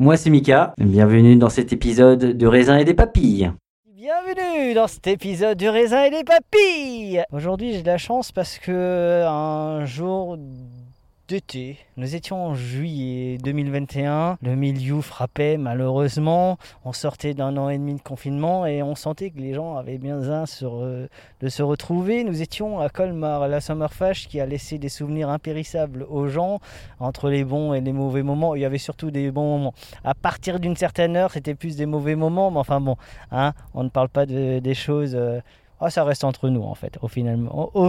Moi c'est Mika, bienvenue dans cet épisode de raisin et des papilles. Bienvenue dans cet épisode du raisin et des papilles. Aujourd'hui j'ai de la chance parce que un jour nous étions en juillet 2021, le milieu frappait malheureusement, on sortait d'un an et demi de confinement et on sentait que les gens avaient bien besoin euh, de se retrouver. Nous étions à Colmar, à la Summerfest qui a laissé des souvenirs impérissables aux gens entre les bons et les mauvais moments. Il y avait surtout des bons moments. À partir d'une certaine heure, c'était plus des mauvais moments, mais enfin bon, Hein, on ne parle pas de, des choses. euh, ah, ça reste entre nous en fait, au final. Au.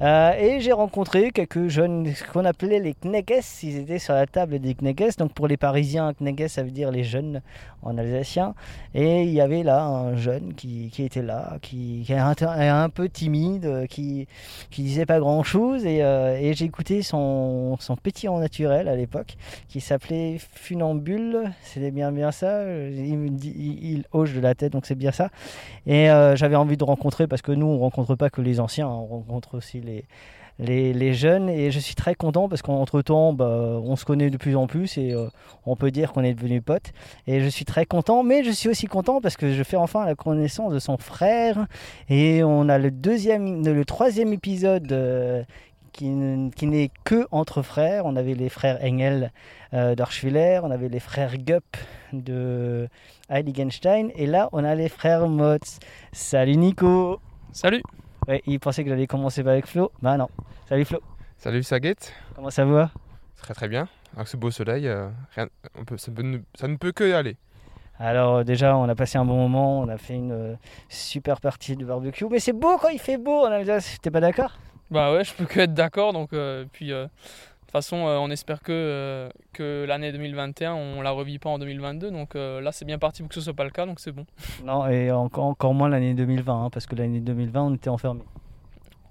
Euh, et j'ai rencontré quelques jeunes ce qu'on appelait les Kneges. Ils étaient sur la table des Kneges. Donc pour les Parisiens, Kneges ça veut dire les jeunes en alsacien. Et il y avait là un jeune qui, qui était là, qui, qui est un, peu timide, euh, qui, qui disait pas grand chose. Et, euh, et écouté son, son pétillant naturel à l'époque, qui s'appelait Funambule. C'était bien bien ça. Il, me dit, il, hoche de la tête, donc c'est bien ça. Et euh, j'avais envie de rencontrer, parce que nous, on rencontre pas que les anciens, on rencontre aussi les, les, jeunes. Et je suis très content parce qu'entre-temps, bah, on se connaît de plus en plus et euh, on peut dire qu'on est devenus potes. Et je suis très content, mais je suis aussi content parce que je fais enfin la connaissance de son frère. Et on a le, deuxième, le troisième épisode. euh, qui, n'est que entre frères. On avait les frères Engel euh, on avait les frères Gupp de Heiligenstein, et là on a les frères Motz. Salut Nico Salut Ouais, il pensait que j'allais commencer avec Flo. Bah non. Salut Flo. Salut Saguette, Comment ça va? Très très bien. Avec ce beau soleil, euh, rien, on peut, ça, peut ça ne peut que aller. Alors euh, déjà, on a passé un bon moment, on a fait une euh, super partie de barbecue. Mais c'est beau quand il fait beau en Alsace, t'es pas d'accord? Bah ouais, je peux que être d'accord. Donc, euh, puis, euh, toute façon, euh, on espère que, euh, que l'année 2021, on la revit pas en 2022. Donc euh, là, c'est bien parti pour que ce soit pas le cas. Donc c'est bon. Non, et encore, encore moins l'année 2020, hein, parce que l'année 2020, on était enfermés.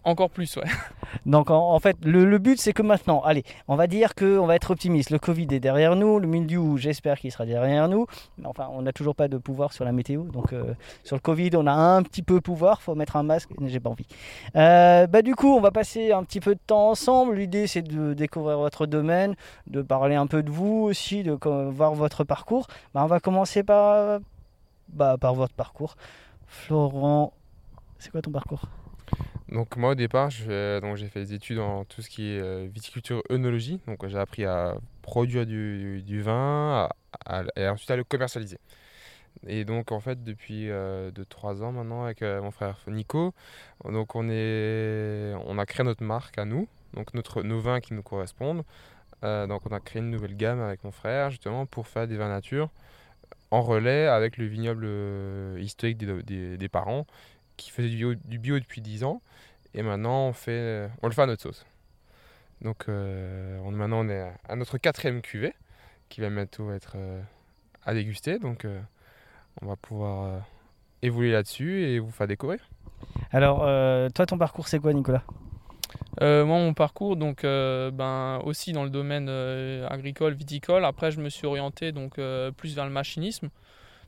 Encore plus, ouais. Donc en, fait, le, but c'est que maintenant, allez, on va dire qu'on va être optimiste. Le Covid est derrière nous, le milieu, j'espère qu'il sera derrière nous. Mais enfin, on n'a toujours pas de pouvoir sur la météo. Donc euh, sur le Covid, on a un petit peu pouvoir. faut mettre un masque. J'ai pas envie. Euh, bah du coup, on va passer un petit peu de temps ensemble. L'idée c'est de découvrir votre domaine, de parler un peu de vous aussi, de voir votre parcours. Bah, on va commencer par, bah, par votre parcours. Florent, c'est quoi ton parcours? Donc moi au départ, donc, j'ai fait des études en tout ce qui est euh, viticulture œnologie. Donc j'ai appris à produire du, vin et ensuite à le commercialiser. Et donc en fait depuis 2-3 ans maintenant avec euh, mon frère Nico, donc on, est, on a créé notre marque à nous, donc notre, nos vins qui nous correspondent. Euh, donc on a créé une nouvelle gamme avec mon frère justement pour faire des vins nature en relais avec le vignoble euh, historique des- des parents qui faisait du bio, du bio depuis 10 ans. Et maintenant on, fait, on le fait à notre sauce. Donc euh, on, maintenant on est à notre quatrième cuvée qui va bientôt être euh, à déguster. Donc euh, on va pouvoir euh, évoluer là-dessus et vous faire découvrir. Alors, euh, toi, ton parcours, c'est quoi, Nicolas? Euh, moi, mon parcours, donc, euh, ben, aussi dans le domaine euh, agricole, viticole. Après, je me suis orienté donc euh, plus vers le machinisme.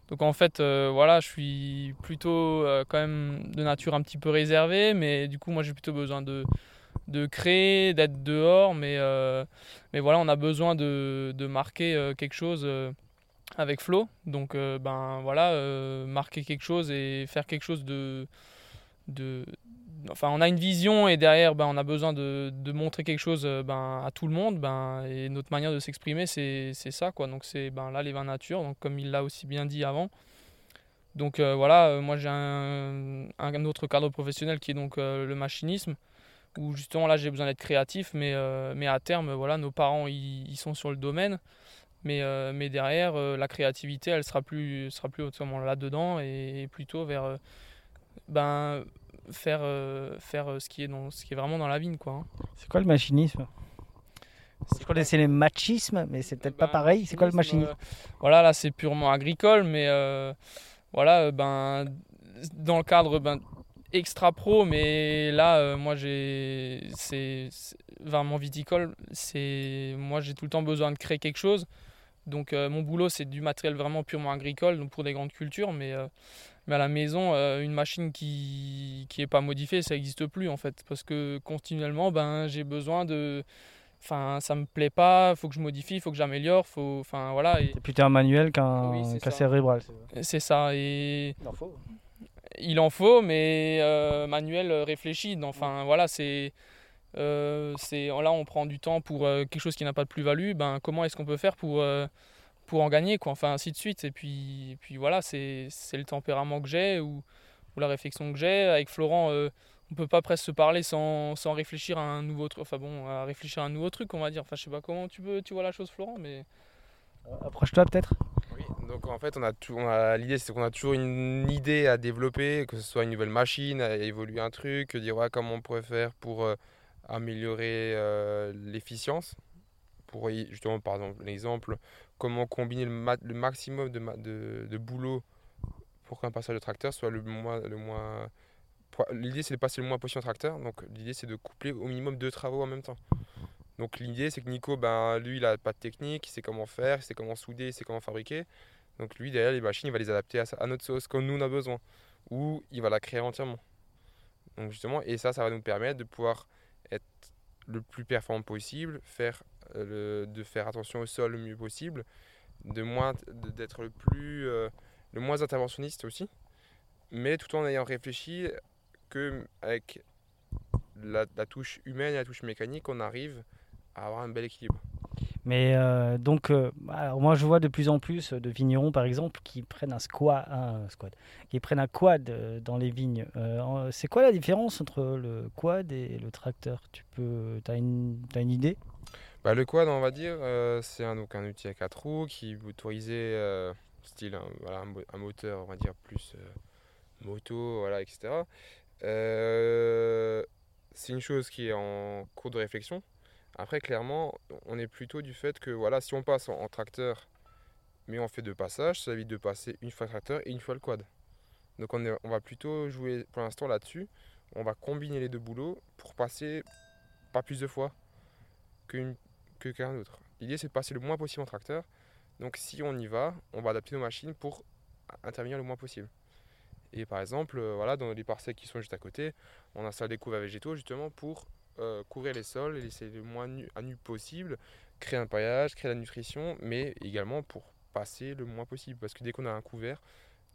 Donc, en fait, euh, voilà, je suis plutôt euh, quand même de nature un petit peu réservée, mais du coup, moi, j'ai plutôt besoin de, de créer, d'être dehors, mais, euh, mais voilà, on a besoin de, de marquer quelque chose avec Flo. Donc, ben voilà, marquer quelque chose et faire quelque chose de, de, enfin, on a une vision et derrière, ben, on a besoin de, de montrer quelque chose euh, ben, à tout le monde. Ben, et notre manière de s'exprimer, c'est ça. Quoi. Donc, c'est ben, là les vins nature, donc, comme il l'a aussi bien dit avant. Donc euh, voilà, euh, moi j'ai un, un autre cadre professionnel qui est donc le machinisme, où justement là j'ai besoin d'être créatif, mais, mais à terme, voilà, nos parents ils, sont sur le domaine, mais, mais derrière, la créativité elle sera plus, sera plus là-dedans et, et plutôt vers ben, faire, euh, faire euh, ce, qui est dans, ce qui est vraiment dans la vigne. Quoi, hein. C'est quoi le machinisme? Je connaissais les machismes, mais c'est peut-être pas pareil. C'est quoi le machinisme? euh, Voilà, là c'est purement agricole, mais euh, voilà, ben, dans le cadre ben, extra pro, mais là, euh, moi j'ai. C'est vraiment viticole, c'est moi j'ai tout le temps besoin de créer quelque chose. Donc mon boulot c'est du matériel vraiment purement agricole, donc pour des grandes cultures, mais, mais à la maison, euh, une machine qui qui est pas modifiée, ça n'existe plus en fait, parce que continuellement, ben j'ai besoin de. Enfin, ça me plaît pas, faut que je modifie, faut que j'améliore, faut. Enfin voilà. et- C'est plutôt un manuel qu'un Oui, cérébral. c'est ça. Et Il en faut. il en faut, mais euh, manuel réfléchi. Enfin, voilà, c'est. euh, c'est là, on prend du temps pour euh, quelque chose qui n'a pas de plus-value. Ben, comment est-ce qu'on peut faire pour, euh, pour en gagner, quoi. Enfin, ainsi de suite. Et puis, et puis voilà, c'est c'est le tempérament que j'ai ou, ou la réflexion que j'ai. Avec Florent, euh, on peut pas presque se parler sans, sans réfléchir à un nouveau truc. Enfin bon, à réfléchir à un nouveau truc, on va dire. Enfin, je sais pas comment tu veux, tu vois la chose, Florent, mais. Approche-toi peut-être. Oui, donc en fait, on a tout- on a- l'idée c'est qu'on a toujours une idée à développer, que ce soit une nouvelle machine, à évoluer un truc, dire ouais, comment on pourrait faire pour euh, améliorer euh, l'efficience. Pour y- justement, par exemple, l'exemple, comment combiner le, ma- le maximum de, de, boulot pour qu'un passage de tracteur soit le moins. Le moins L'idée c'est de passer le moins possible en tracteur, donc l'idée c'est de coupler au minimum deux travaux en même temps. Donc l'idée c'est que Nico, ben, lui il a pas de technique, il sait comment faire, il sait comment souder, il sait comment fabriquer. Donc lui derrière les machines il va les adapter à, notre sauce comme nous on a besoin. Ou il va la créer entièrement. Donc justement, et ça ça va nous permettre de pouvoir être le plus performant possible, faire, le- de faire attention au sol le mieux possible, de moins d'être le plus euh, le moins interventionniste aussi, mais tout en ayant réfléchi que avec la, touche humaine et la touche mécanique, on arrive à avoir un bel équilibre. Mais euh, donc, euh, moi je vois de plus en plus de vignerons par exemple qui prennent un squat, qui prennent un quad euh, dans les vignes. Euh, c'est quoi la différence entre le quad et le tracteur? Tu peux, as une, t'as une idée? Bah, le quad, on va dire, euh, c'est un, donc un outil à quatre roues qui motorisé, euh, style un, voilà, un, mo- un moteur, on va dire, plus euh, moto, voilà, etc. C'est une chose qui est en cours de réflexion. Après, clairement, on est plutôt du fait que, voilà, si on passe en, en tracteur, mais on fait deux passages, ça évite de passer une fois le tracteur et une fois le quad. Donc on, est- on va plutôt jouer pour l'instant là-dessus. On va combiner les deux boulots pour passer pas plus de fois qu'une que quelqu'un. L'idée c'est de passer le moins possible en tracteur. Donc si on y va, on va adapter nos machines pour intervenir le moins possible. Et par exemple, euh, voilà, dans les parcelles qui sont juste à côté, on installe des couverts végétaux justement pour euh, couvrir les sols et laisser le moins nu, à nu possible, créer un paillage, créer la nutrition, mais également pour passer le moins possible. Parce que dès qu'on a un couvert,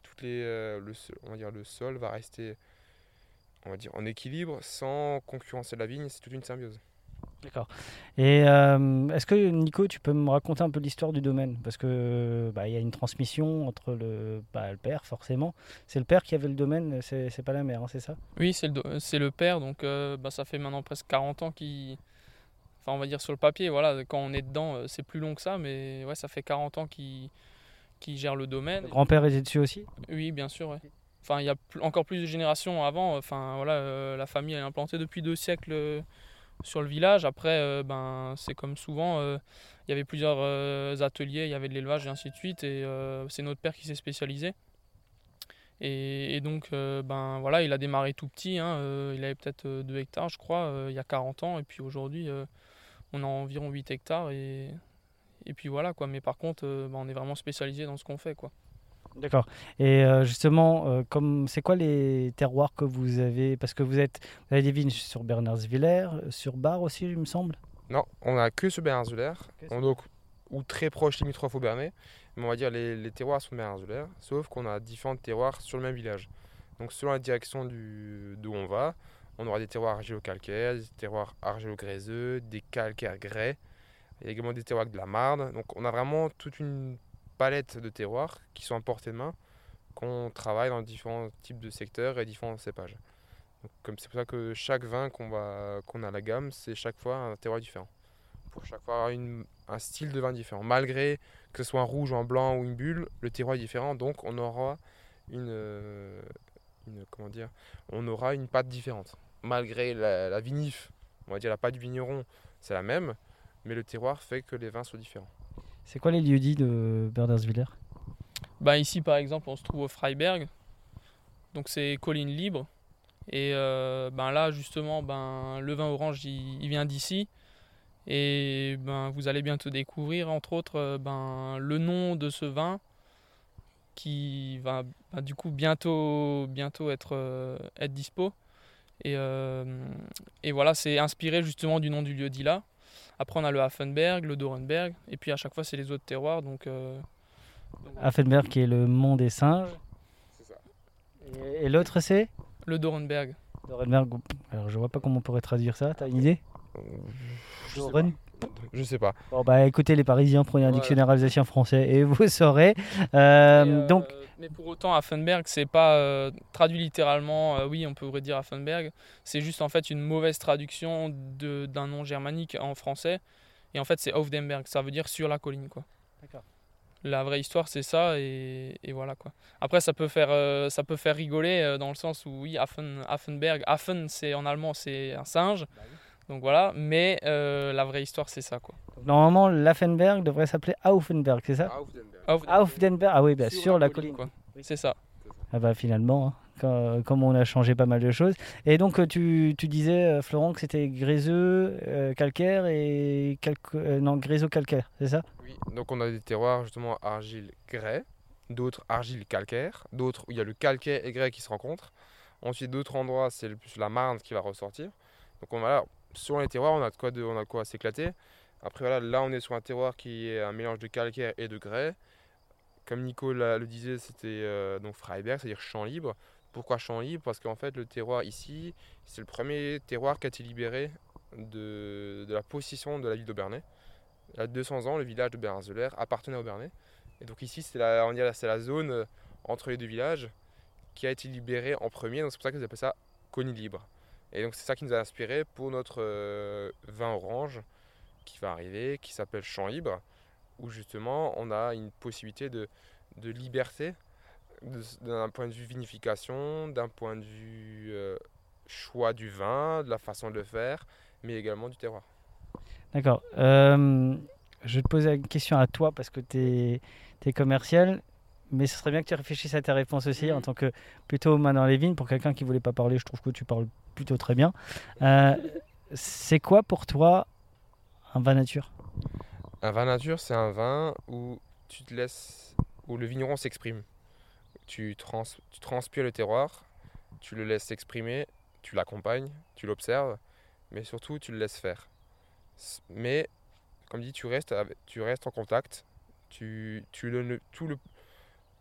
toutes euh, le, sol- va rester en équilibre sans concurrencer la vigne. C'est toute une symbiose. D'accord. Et euh, est-ce que Nico, tu peux me raconter un peu l'histoire du domaine? Parce que bah, il y a une transmission entre le, bah, le père, forcément. C'est le père qui avait le domaine, c'est pas la mère, hein, c'est ça? Oui, c'est le, do- c'est le père, donc euh, bah, ça fait maintenant presque 40 ans qu'il. Enfin, on va dire sur le papier, voilà, quand on est dedans, euh, c'est plus long que ça, mais ouais, ça fait 40 ans qu'il gère le domaine. Le grand-père était dessus aussi? Oui, bien sûr, ouais. Enfin, il y a encore plus de générations avant. Enfin, voilà, euh, la famille est implantée depuis deux siècles sur le village. Après, euh, ben, c'est comme souvent, euh, il y avait plusieurs euh, ateliers, il y avait de l'élevage et ainsi de suite. Et c'est notre père qui s'est spécialisé. Et, donc, ben, voilà, il a démarré tout petit. hein, il avait peut-être 2 hectares, je crois, il y a 40 ans. Et puis aujourd'hui, on a environ 8 hectares. Et, et puis voilà, quoi. Mais par contre, ben, on est vraiment spécialisé dans ce qu'on fait, quoi. D'accord. Et euh, justement, euh, comme c'est quoi les terroirs que vous avez? Parce que vous êtes, vous avez des vignes sur Bernardsviller, sur Bar aussi, il me semble? Non, on a que sur Bernardsviller, on donc ou très proche limitrophe au Bernay, mais on va dire les, les terroirs sont Bernardsviller, sauf qu'on a différents terroirs sur le même village. Donc selon la direction d'où on va, on aura des terroirs argilo-calcaires, des terroirs argilo-gréseux, des calcaires grès, il y a également des terroirs de la marne. Donc on a vraiment toute une palette de terroirs qui sont à portée de main, qu'on travaille dans différents types de secteurs et différents cépages. Comme c'est pour ça que chaque vin qu'on a à la gamme, c'est chaque fois un terroir différent. Pour chaque fois un style de vin différent. Malgré que ce soit un rouge, un blanc ou une bulle, le terroir est différent, donc on aura une, euh, on aura une pâte différente. Malgré la, la vinif, on va dire la pâte du vigneron, c'est la même, mais le terroir fait que les vins sont différents. C'est quoi les lieux-dits de Bernardsviller bah, Ici, par exemple, on se trouve au Freiberg. Donc, c'est colline libre. Et euh, ben là, justement, ben, le vin orange, il, vient d'ici. Et ben, vous allez bientôt découvrir, entre autres, euh, ben, le nom de ce vin qui va ben, du coup bientôt, bientôt être, euh, être dispo. Et, et voilà, c'est inspiré justement du nom du lieu dit là. Après, on a le Hafenberg, le Dorenberg, et puis à chaque fois, c'est les autres terroirs. Donc, euh, Hafenberg qui est le mont des singes. C'est ça. Et, et l'autre c'est? Le Dorenberg. Dorenberg. Alors je vois pas comment on pourrait traduire ça. T'as une idée? Je sais Doren? pas. Je sais pas. Bon bah écoutez les Parisiens, prenez un Ouais. dictionnaire alsacien français et vous saurez. Euh, Et, euh, donc mais pour autant, Hafenberg, c'est pas euh, traduit littéralement. euh, oui, on pourrait dire Hafenberg. C'est juste en fait une mauvaise traduction de- d'un nom germanique en français. Et en fait, c'est Aufdenberg. Ça veut dire sur la colline, quoi. D'accord. La vraie histoire, c'est ça, et, et voilà quoi. Après, ça peut faire, euh, ça peut faire rigoler euh, dans le sens où oui, Hafen, Hafenberg, Hafen, c'est en allemand, c'est un singe. Donc voilà, mais euh, la vraie histoire, c'est ça quoi. normalement l'Affenberg devrait s'appeler Aufenberg, c'est ça? Aufdenberg. Aufdenberg. Ah oui, bah, sur, la colline. quoi. C'est ça. Ah bah finalement, hein, quand- comme on a changé pas mal de choses. Et donc euh, tu, tu disais, euh, Florent, que c'était gréseux, euh, calcaire et calco- euh, non, gréseux-calcaire, c'est ça? Oui, donc on a des terroirs justement argile grès, d'autres argile calcaire, d'autres où il y a le calcaire et grès qui se rencontrent. Ensuite, d'autres endroits, c'est le plus la marne qui va ressortir. Donc on voilà, sur les terroirs, on a de quoi, de, on a de quoi s'éclater. Après voilà, là on est sur un terroir qui est un mélange de calcaire et de grès. Comme Nico le disait, c'était euh, donc Freiberg, c'est-à-dire champ libre. Pourquoi champ libre? Parce qu'en fait le terroir ici, c'est le premier terroir qui a été libéré de, la possession de la ville d'Aubernay. Il y a 200 ans, le village de Bernzeler appartenait au Bernay. Et donc ici, c'est la, la zone euh, entre les deux villages qui a été libérée en premier. C'est pour ça qu'ils appellent ça Connie libre. Et donc c'est ça qui nous a inspiré pour notre euh, vin orange qui va arriver, qui s'appelle Champ libre, où justement on a une possibilité de, de liberté d'un point de vue vinification, d'un point de vue euh, choix du vin, de la façon de le faire, mais également du terroir. D'accord. Euh, je vais te poser une question à toi parce que tu es, commercial, mais ce serait bien que tu réfléchisses à ta réponse aussi en tant que plutôt main dans les vignes. Pour quelqu'un qui voulait pas parler, je trouve que tu parles plutôt très bien. Euh, c'est quoi pour toi un vin nature? Un vin nature, c'est un vin où tu te laisses, où le vigneron s'exprime. Tu, trans, transpires le terroir, tu le laisses s'exprimer, tu l'accompagnes, tu l'observes, mais surtout tu le laisses faire. Mais, comme dit, tu restes, en contact. Tu, le- tout le,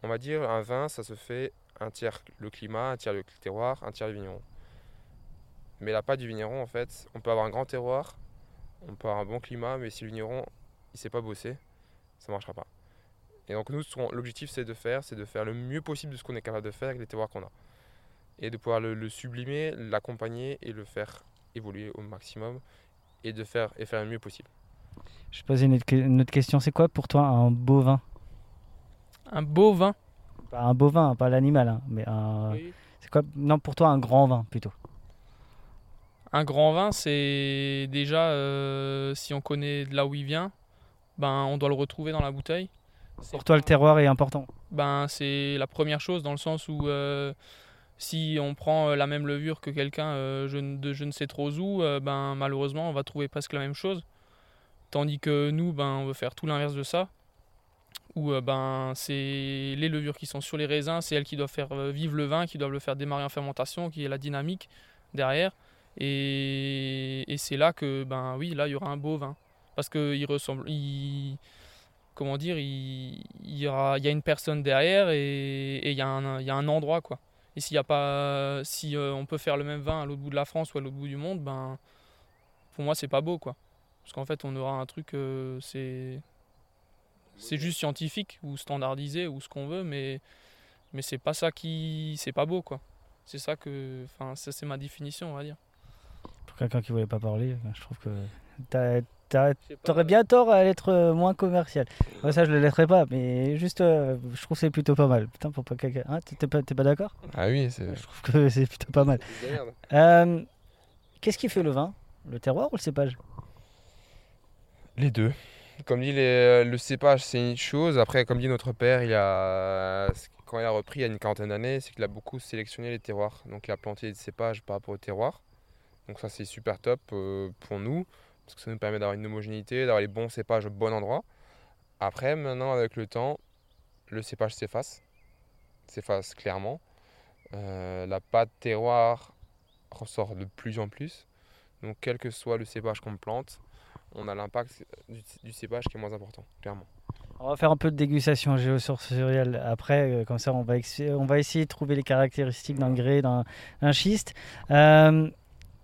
on va dire, un vin, ça se fait un tiers le climat, un tiers le terroir, un tiers le vigneron. Mais la pâte du vigneron, en fait, on peut avoir un grand terroir, on peut avoir un bon climat, mais si le vigneron il sait pas bosser, ça marchera pas. Et donc nous, l'objectif c'est de faire, c'est de faire le mieux possible de ce qu'on est capable de faire avec les terroirs qu'on a. Et de pouvoir le, le sublimer, l'accompagner et le faire évoluer au maximum et de faire et faire le mieux possible. Je vais poser une une autre question. C'est quoi pour toi un beau vin Un beau vin. Pas un beau vin, pas l'animal, hein, mais un. C'est quoi Non, pour toi un grand vin plutôt? Un grand vin, c'est déjà, euh, si on connaît de là où il vient, ben, on doit le retrouver dans la bouteille. Pour toi, le terroir est important. Ben, c'est la première chose dans le sens où euh, si on prend euh, la même levure que quelqu'un euh, je de je ne sais trop où, euh, ben, malheureusement, on va trouver presque la même chose. Tandis que nous, ben, on veut faire tout l'inverse de ça. Où ben, c'est les levures qui sont sur les raisins, c'est elles qui doivent faire vivre le vin, qui doivent le faire démarrer en fermentation, qui est la dynamique derrière. Et, et c'est là que, ben oui, là, il y aura un beau vin. Parce qu'il ressemble. il- comment dire, il, il y, a une personne derrière et, et il, y a un, il y a un endroit, quoi. Et s'il y a pas. Si euh, on peut faire le même vin à l'autre bout de la France ou à l'autre bout du monde, ben. Pour moi, c'est pas beau, quoi. Parce qu'en fait, on aura un truc. euh, c'est. C'est juste scientifique ou standardisé ou ce qu'on veut, mais. Mais c'est pas ça qui. C'est pas beau, quoi. C'est ça que. Enfin, ça, c'est ma définition, on va dire. Pour quelqu'un qui voulait pas parler, je trouve que t'as- t'aurais bien tort à être euh, moins commercial. Moi, ça, je le laisserai pas, mais juste, euh, je trouve que c'est plutôt pas mal. Putain, pour pas quelqu'un. Hein, t'es pas, t'es pas d'accord? Ah oui, c'est. Je trouve que c'est plutôt pas mal. Euh, Qu'est-ce qui fait le vin? Le terroir ou le cépage? Les deux. Comme dit, les- le cépage, c'est une chose. Après, comme dit notre père, il a, quand il a repris il y a une quarantaine d'années, c'est qu'il a beaucoup sélectionné les terroirs. Donc, il a planté des cépages par rapport au terroir. Donc, ça, c'est super top euh, pour nous, parce que ça nous permet d'avoir une homogénéité, d'avoir les bons cépages au bon endroit. Après, maintenant, avec le temps, le cépage s'efface. S'efface clairement. Euh, la pâte terroir ressort de plus en plus. Donc, quel que soit le cépage qu'on plante, on a l'impact du, du cépage qui est moins important, clairement. On va faire un peu de dégustation géosensorielle après, euh, comme ça on va, ex- on va essayer de trouver les caractéristiques d'un grès, d'un d'un schiste. Euh,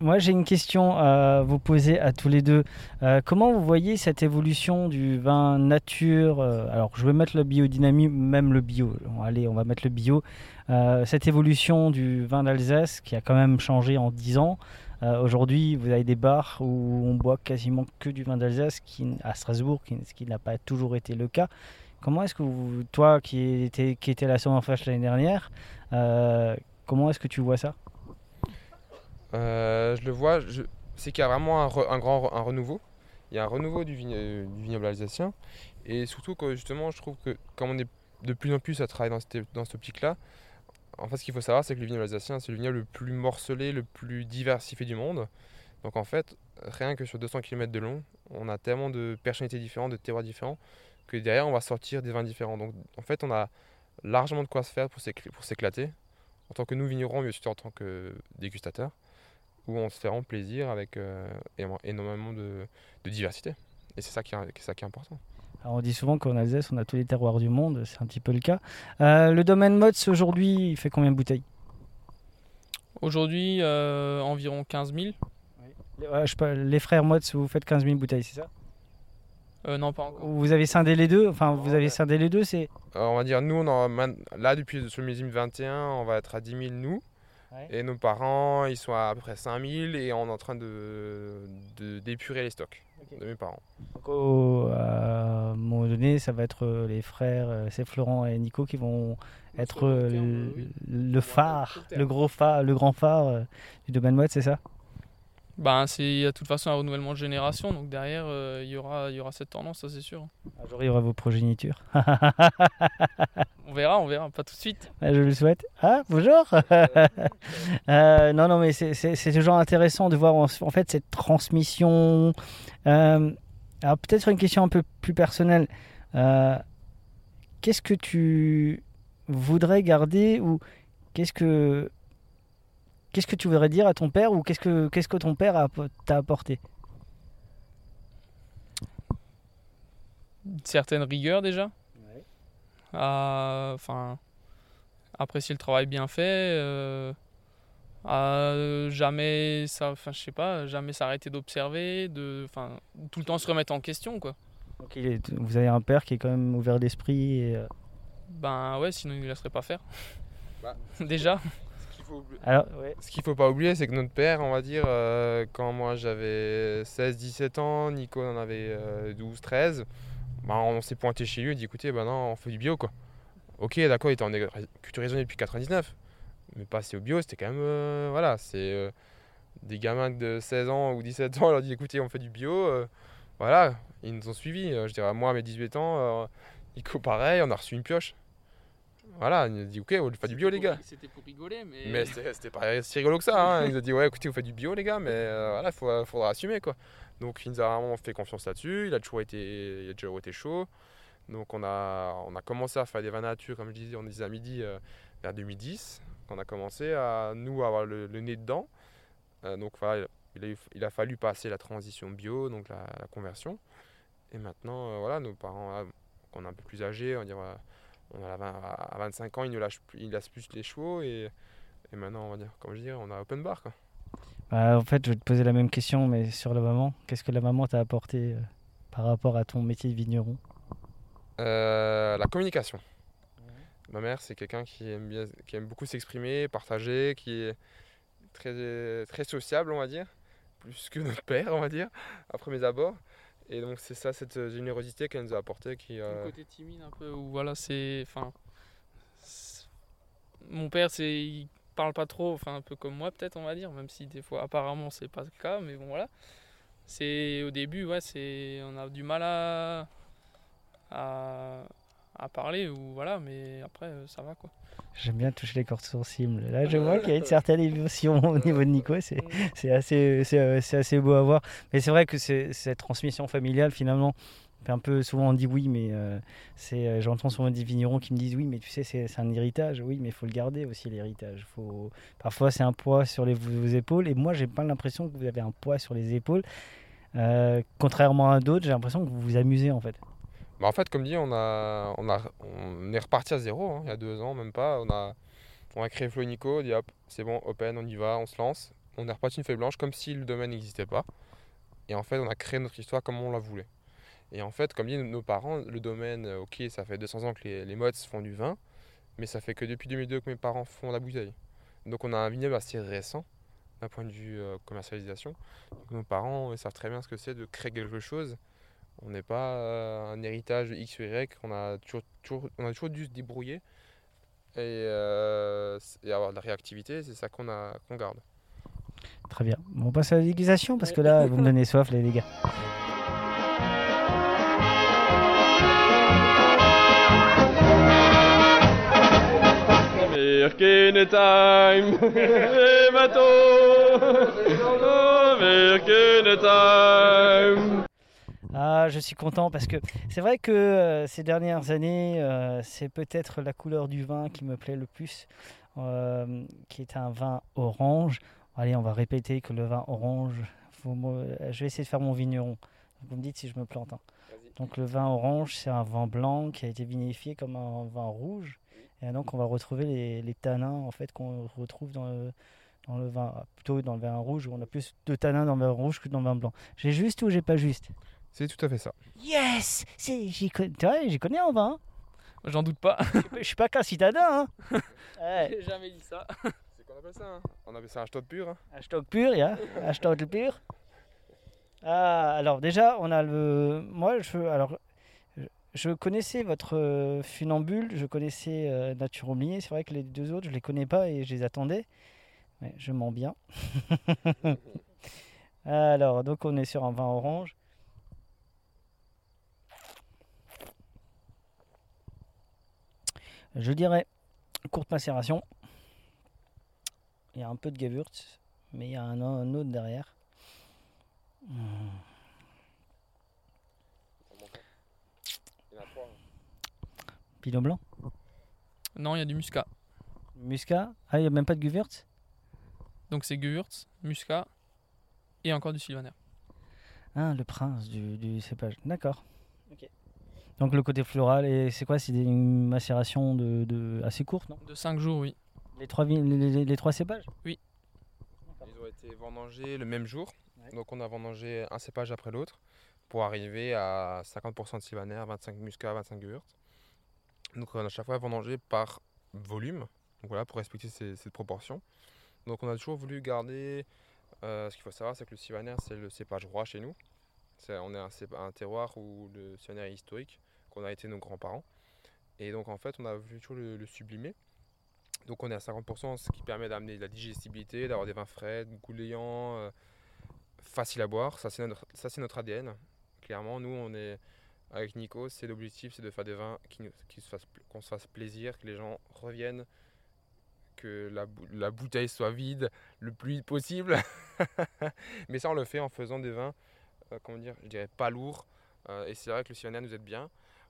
moi j'ai une question à vous poser à tous les deux. Euh, comment vous voyez cette évolution du vin nature euh, Alors je vais mettre le biodynamie, même le bio. Allez, on va mettre le bio. Euh, cette évolution du vin d'Alsace qui a quand même changé en 10 ans. Aujourd'hui, vous avez des bars où on boit quasiment que du vin d'Alsace à Strasbourg, ce qui n'a pas toujours été le cas. Comment est-ce que vous, toi qui étais, qui était à la Sommerfest l'année dernière, comment est-ce que tu vois ça? Euh, je le vois, c'est qu'il y a vraiment un, grand un renouveau. Il y a un renouveau du, euh, vignoble alsacien. Et surtout que justement, je trouve que comme on est de plus en plus à travailler dans cette, dans cette optique-là, en fait, ce qu'il faut savoir, c'est que le vignoble alsacien, c'est le vignoble le plus morcelé, le plus diversifié du monde. Donc en fait, rien que sur 200 km de long, on a tellement de personnalités différentes, de terroirs différents, que derrière, on va sortir des vins différents. Donc en fait, on a largement de quoi se faire pour s'écl- pour s'éclater, en tant que nous vignerons, mais surtout en tant que dégustateurs où on se fait vraiment plaisir avec euh, éno- énormément de, de diversité. Et c'est ça, qui est- c'est ça qui est important. Alors, On dit souvent qu'en Alsace, on a tous les terroirs du monde, c'est un petit peu le cas. Euh, le domaine Mods, aujourd'hui, il fait combien de bouteilles? Aujourd'hui, euh, environ 15 000. les, ouais, je sais pas, les frères Mods, vous faites 15 000 bouteilles, c'est ça? Euh, non, pas encore. Vous avez scindé les deux? Enfin, vous avez scindé les deux, c'est... Alors, on va dire, nous, on en, là, depuis le millésime 21, on va être à 10 000 nous. Ouais. Et nos parents, ils sont à, à peu près 5 000 et on est en train de, d'épurer les stocks de mes parents. Donc, au- à un moment donné, ça va être euh, les frères, euh, c'est Florent et Nico qui vont être euh, le, le phare, le gros phare, le grand phare du domaine Mods, c'est ça? Ben, c'est de toute façon un renouvellement de génération, donc derrière, euh, il y, aura, y aura cette tendance, ça c'est sûr. Un jour, il y aura vos progénitures. On verra, on verra, pas tout de suite. Je le souhaite. Ah, bonjour Euh, Non, non, mais c'est- toujours intéressant de voir en, en fait cette transmission. Euh, alors, peut-être une question un peu plus personnelle. Euh, qu'est-ce que tu voudrais garder ou qu'est-ce que. Qu'est-ce que tu voudrais dire à ton père ou qu'est-ce que, qu'est-ce que ton père a- t'a apporté? Une certaine rigueur déjà? À, Enfin, apprécier le travail bien fait. euh, à jamais, ça, enfin, je sais pas, jamais s'arrêter d'observer, de, enfin, tout le temps se remettre en question, quoi. Donc, il est- Vous avez un père qui est quand même ouvert d'esprit. Et, euh, Ben ouais, sinon il ne laisserait pas faire. Bah, Déjà. Ce qu'il faut, oubli- Alors, ouais. ce qu'il faut pas oublier, c'est que notre père, on va dire, euh, quand moi j'avais 16-17 ans, Nico en avait 12-13, bah, on s'est pointé chez lui et dit écoutez, bah non, on fait du bio quoi. Ok, d'accord, il était en culture raisonnée depuis 99, mais passer au bio, c'était quand même. euh, voilà, c'est. euh, des gamins de 16 ans ou 17 ans, on leur dit écoutez, on fait du bio. euh, voilà, ils nous ont suivis. Euh, Je dirais, moi, à mes 18 ans, euh, Nico, pareil, on a reçu une pioche. Voilà, il nous a dit ok, on fait du bio, les gars. C'était pour rigoler, mais. Mais c'était pas si rigolo que ça. Hein. Il nous a dit ouais, écoutez, vous faites du bio, les gars, mais euh, voilà, il faudra assumer quoi. Donc il nous a vraiment fait confiance là-dessus. Il a toujours été, il a toujours été chaud. Donc on a, on a commencé à faire des vins nature, comme je disais, on disait à midi euh, vers 2010. On a commencé à nous avoir le, le nez dedans. Euh, donc voilà, il a, eu- il a fallu passer la transition bio, donc la, la conversion. Et maintenant, euh, voilà, nos parents, là, qu'on est un peu plus âgés, on va dire, voilà, on a à 25 ans, ils ne plus, ils laissent plus les chevaux et, et maintenant, on va dire, comme je dis, on a open bar. Quoi. Bah, en fait, je vais te poser la même question, mais sur la maman. Qu'est-ce que la maman t'a apporté euh, par rapport à ton métier de vigneron? Euh, la communication. Ma mère, c'est quelqu'un qui aime, bien, qui aime beaucoup s'exprimer, partager, qui est très, très sociable, on va dire, plus que notre père, on va dire, après mes abords. Et donc, c'est ça, cette générosité qu'elle nous a apportée qui. Le euh, côté timide un peu, où voilà, c'est. Enfin. Mon père, c'est. Il parle pas trop, enfin, un peu comme moi, peut-être, on va dire, même si des fois, apparemment, c'est pas le cas, mais bon, voilà. C'est. Au début, ouais, c'est. On a du mal à. À parler, ou voilà, mais après, euh, ça va, quoi. J'aime bien toucher les cordes sensibles. Là, je vois qu'il y a une certaine émotion au niveau de Nico. C'est c'est assez, c'est, euh, c'est assez beau à voir. Mais c'est vrai que c'est cette transmission familiale, finalement, un peu souvent on dit oui, mais euh, c'est, euh, j'entends souvent des vignerons qui me disent oui, mais tu sais, c'est c'est un héritage. Oui, mais il faut le garder aussi, l'héritage. Faut... Parfois, c'est un poids sur les, vos épaules. Et moi, j'ai pas l'impression que vous avez un poids sur les épaules. Euh, contrairement à d'autres, j'ai l'impression que vous vous amusez en fait. Bah, en fait, comme dit, on, a, on, a, on est reparti à zéro, hein, il y a deux ans, même pas. On a, on a créé Flo et Nico, on dit hop, c'est bon, open, on y va, on se lance. On est reparti une feuille blanche comme si le domaine n'existait pas. Et en fait, on a créé notre histoire comme on la voulait. Et en fait, comme dit nos parents, le domaine, euh, ok, ça fait 200 ans que les, les mods font du vin, mais ça fait que depuis 2002 que mes parents font la bouteille. Donc on a un vignoble assez récent d'un point de vue euh, commercialisation. Donc, nos parents ils savent très bien ce que c'est de créer quelque chose. On n'est pas euh, un héritage X ou Y, on a toujours, toujours- on a toujours dû se débrouiller et, euh, et avoir de la réactivité, c'est ça qu'on a qu'on garde. Très bien. On passe à la dégustation parce que là, vous me donnez soif, les gars. time, les bateaux, time. Ah, je suis content parce que c'est vrai que euh, ces dernières années, euh, c'est peut-être la couleur du vin qui me plaît le plus, euh, qui est un vin orange. Allez, on va répéter que le vin orange, faut me- je vais essayer de faire mon vigneron. Vous me dites si je me plante. hein. Donc le vin orange, c'est un vin blanc qui a été vinifié comme un vin rouge. Et donc on va retrouver les, les tanins en fait qu'on retrouve dans le, dans le vin, plutôt dans le vin rouge où on a plus de tanins dans le vin rouge que dans le vin blanc. J'ai juste ou j'ai pas juste? C'est tout à fait ça. Yes C'est- J'y con- tu vois, j'y connais en vin. hein. J'en doute pas. Je suis pas- Je suis pas qu'un citadin. Hein. Ouais. J'ai jamais dit ça. C'est qu'on appelle ça hein On appelle ça un stock pur. hein. Hashtag pur, ya. Hashtag pur. Ah, alors déjà, on a le. Moi, je. Alors, je- je connaissais votre euh, funambule, je connaissais euh, Nature Oubliée. C'est vrai que les deux autres, je les connais pas et je les attendais. Mais je mens bien. alors, donc, on est sur un vin orange. Je dirais courte macération. Il y a un peu de Gewürz, mais il y a un, un autre derrière. Hmm. Il y en a trois. Pinot blanc? Non, il y a du muscat. Muscat? Ah, il n'y a même pas de Gewürz Donc c'est Gewürz, muscat et encore du sylvaner. Ah, le prince du, du cépage. D'accord. Donc le côté floral, et c'est quoi? C'est une macération de, de- assez courte, non? De 5 jours, oui. les trois, les, les- les trois cépages? Ils ont été vendangés le même jour. Ouais. Donc on a vendangé un cépage après l'autre pour arriver à 50% de sylvaner, 25 muscat, 25 gewürz. Donc on a à chaque fois vendangé par volume. Donc voilà, pour respecter ces- cette proportion. Donc on a toujours voulu garder. euh, ce qu'il faut savoir, c'est que le sylvaner, c'est le cépage roi chez nous. On est un, un terroir où le sylvaner est historique, qu'on a été nos grands-parents. Et donc en fait, on a toujours le, le sublimer Donc on est à 50%, ce qui permet d'amener de la digestibilité, d'avoir des vins frais, gouléants, euh, faciles à boire. Ça c'est notre, notre ADN. Clairement, nous on est avec Nico, c'est l'objectif, c'est de faire des vins qui, qui se qu'on se fasse plaisir, que les gens reviennent, que la, la bouteille soit vide le plus vite possible. Mais ça on le fait en faisant des vins, euh, comment dire, je dirais pas lourds. Euh, et c'est vrai que le Sylvaner nous aide bien.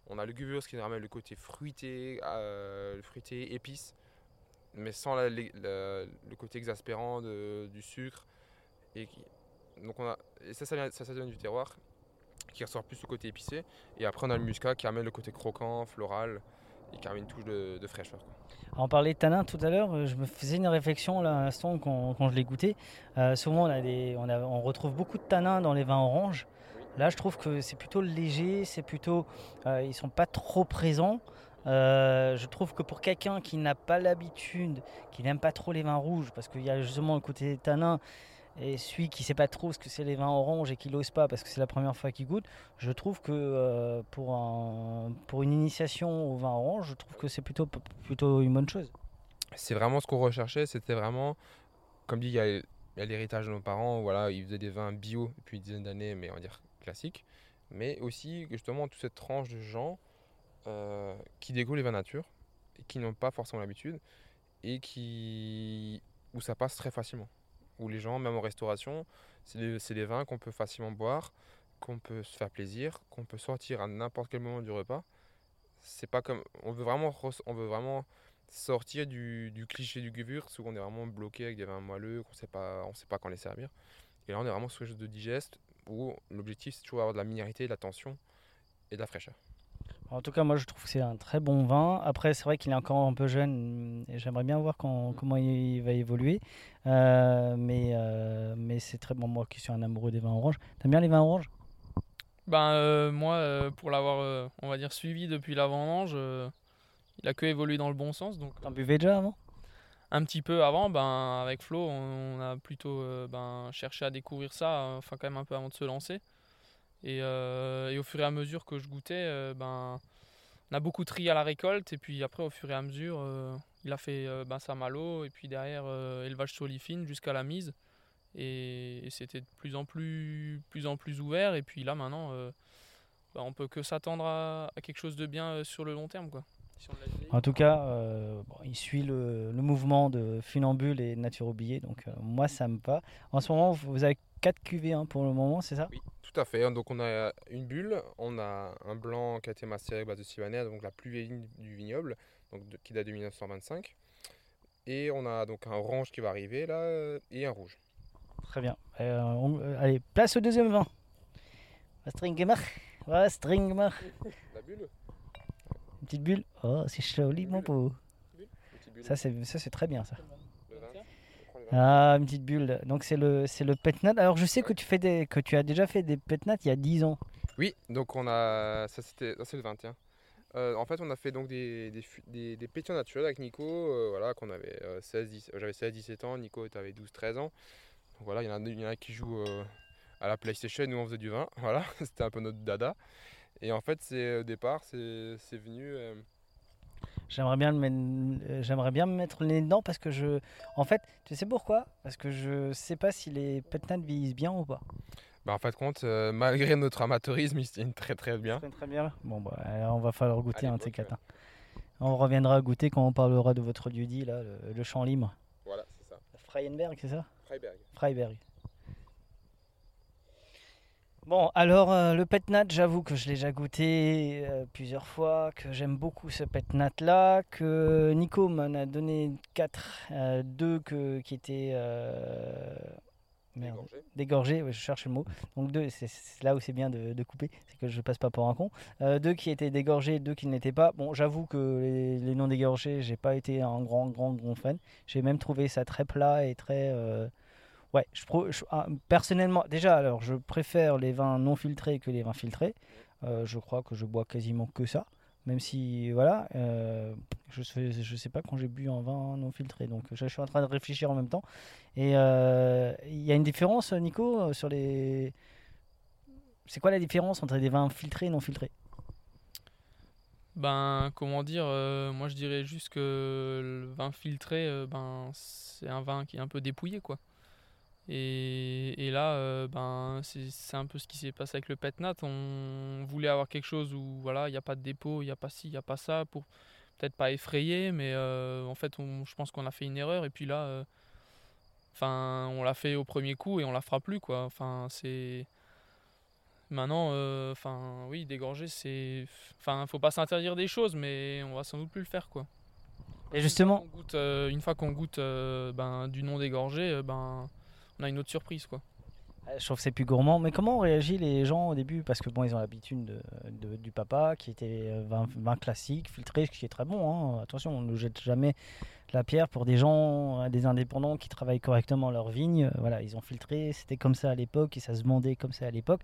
On a le Guvurs qui nous ramène le côté fruité, euh, fruité épice, mais sans le côté exaspérant du sucre. Et, donc ça, ça ça, vient du terroir, qui ressort plus le côté épicé. Et après, on a le muscat qui amène le côté croquant, floral, et qui amène une touche de, fraîcheur. Alors, on parlait de tanin tout à l'heure, euh, je me faisais une réflexion là à l'instant quand, je l'ai goûté. Euh, souvent on, on, retrouve beaucoup de tanins dans les vins oranges. Là je trouve que c'est plutôt léger, c'est plutôt. euh, ils sont pas trop présents. Euh, je trouve que pour quelqu'un qui n'a pas l'habitude, qui n'aime pas trop les vins rouges, parce qu'il y a justement le côté tanin, et celui qui sait pas trop ce que c'est les vins oranges et qui n'ose pas parce que c'est la première fois qu'il goûte, je trouve que euh, pour, un, pour une initiation au vin orange, je trouve que c'est plutôt, plutôt une bonne chose. C'est vraiment ce qu'on recherchait, c'était vraiment, comme dit, il y a, il y a l'héritage de nos parents, voilà, ils faisaient des vins bio depuis une dizaine d'années, mais on va dire classiques. Mais aussi, justement, toute cette tranche de gens euh, qui découvrent les vins nature, et qui n'ont pas forcément l'habitude, et qui où ça passe très facilement. Où les gens, même en restauration, c'est des, vins qu'on peut facilement boire, qu'on peut se faire plaisir, qu'on peut sortir à n'importe quel moment du repas. C'est pas comme. On veut vraiment, on veut vraiment sortir du, du cliché du Gewürz où on est vraiment bloqué avec des vins moelleux, qu'on sait pas, on sait pas quand les servir. Et là, on est vraiment sur quelque chose de digeste où l'objectif c'est toujours avoir de la minéralité, de la tension et de la fraîcheur. En tout cas, moi je trouve que c'est un très bon vin. Après, c'est vrai qu'il est encore un peu jeune et j'aimerais bien voir quand- comment il va évoluer. Euh, mais euh, mais c'est très bon. Moi qui suis un amoureux des vins oranges. T'aimes bien les vins oranges? Ben euh, moi, euh, pour l'avoir, euh, on va dire, suivi depuis la vendange, euh, il a que évolué dans le bon sens. Donc T'en buvais déjà avant? Un petit peu avant, ben avec Flo, on, a plutôt euh, ben, cherché à découvrir ça, enfin quand même un peu avant de se lancer. Et, euh, au fur et à mesure que je goûtais, euh, ben on a beaucoup trié à la récolte et puis après au fur et à mesure, il a fait ben, sa malo et puis derrière élevage solifine jusqu'à la mise. Et, c'était de plus en plus, plus en plus ouvert. Et puis là maintenant, ben, on peut que s'attendre à, à quelque chose de bien sur le long terme, quoi. En tout cas, euh, bon, il suit le, le mouvement de Funambule et Nature Oubliée. Donc euh, moi ça me va. En ce moment, vous avez 4 cuvées hein, pour le moment, c'est ça? Oui, tout à fait. Donc on a une bulle, on a un blanc qui a été macéré à base de Sylvaner, donc la plus vieille du vignoble, donc de- qui date de 1925. Et on a donc un orange qui va arriver là et un rouge. Très bien. Euh, on- euh, allez, place au deuxième vin. Was trinken wir Was trinken wir La bulle? Petite bulle Oh, c'est joli, mon bulle. Ça, c'est ça, c'est très bien, ça. Ah, une petite bulle. Donc, c'est le, c'est le petnat. Alors, je sais que tu, fais des, que tu as déjà fait des petnats il y a 10 ans. Oui, donc on a. Ça, c'était... ça, c'est le 21. Euh, en fait, on a fait donc des, des, des, des pétillants naturels avec Nico. euh, voilà, qu'on avait euh, 16, 10 j'avais 16-17 ans, Nico avait 12-13 ans. Donc voilà, il y en a, il y en a qui jouent euh, à la PlayStation, nous on faisait du vin. Voilà, c'était un peu notre dada. Et en fait, c'est au départ, c'est, c'est venu. euh, J'aimerais bien, mettre- euh, j'aimerais bien me mettre le nez dedans parce que je. En fait, tu sais pourquoi? Parce que je sais pas si les petnats vieillissent bien ou pas. bah, en fait, compte, euh, malgré notre amateurisme, ils se tiennent très très bien. Très, très bien. Bon, bah, on va falloir goûter À un de ces quatre. hein. On reviendra goûter quand on parlera de votre lieu dit, là, le, le champ libre. Voilà, c'est ça. Freienberg, c'est ça? Freiberg. Freiberg. Bon, alors euh, le petnat, j'avoue que je l'ai déjà goûté euh, plusieurs fois, que j'aime beaucoup ce petnat là, que Nico m'en a donné 4, 2 que, qui étaient euh, merde, dégorgés, ouais, je cherche le mot. Donc deux, c'est là où c'est bien de, de couper, c'est que je passe pas pour un con. Euh, deux qui étaient dégorgés, deux qui ne l'étaient pas. Bon, j'avoue que les, les non dégorgés, j'ai pas été un grand, grand, grand fan. J'ai même trouvé ça très plat et très. Ouais, je, ah, personnellement, déjà, alors je préfère les vins non filtrés que les vins filtrés. Euh, je crois que je bois quasiment que ça. Même si, voilà, euh, je sais, je sais pas quand j'ai bu un vin non filtré. Donc, je, suis en train de réfléchir en même temps. Et euh, il y a une différence, Nico, sur les. C'est quoi la différence entre des vins filtrés et non filtrés? Ben, comment dire, moi je dirais juste que le vin filtré, ben, c'est un vin qui est un peu dépouillé, quoi. Et, et là, euh, ben, c'est un peu ce qui s'est passé avec le Petnat. On voulait avoir quelque chose où, voilà, il n'y a pas de dépôt, il n'y a pas ci, il n'y a pas ça, pour peut-être pas effrayer, mais euh, en fait, on- je pense qu'on a fait une erreur. Et puis là, euh, enfin, on l'a fait au premier coup et on la fera plus, quoi. Enfin, c'est. Maintenant, euh, enfin, oui, dégorger, c'est. Enfin, faut pas s'interdire des choses, mais on va sans doute plus le faire, quoi. Et justement, goûte, euh, une fois qu'on goûte euh, ben, du non dégorgé, euh, ben, on a une autre surprise, quoi. Euh, Je trouve que c'est plus gourmand. Mais comment ont réagi les gens au début? Parce que bon, ils ont l'habitude de, du papa qui était euh, vin, vin classique, filtré, ce qui est très bon. hein. Attention, on ne jette jamais la pierre pour des gens, euh, des indépendants qui travaillent correctement leur vigne. Voilà, ils ont filtré. C'était comme ça à l'époque et ça se demandait comme ça à l'époque.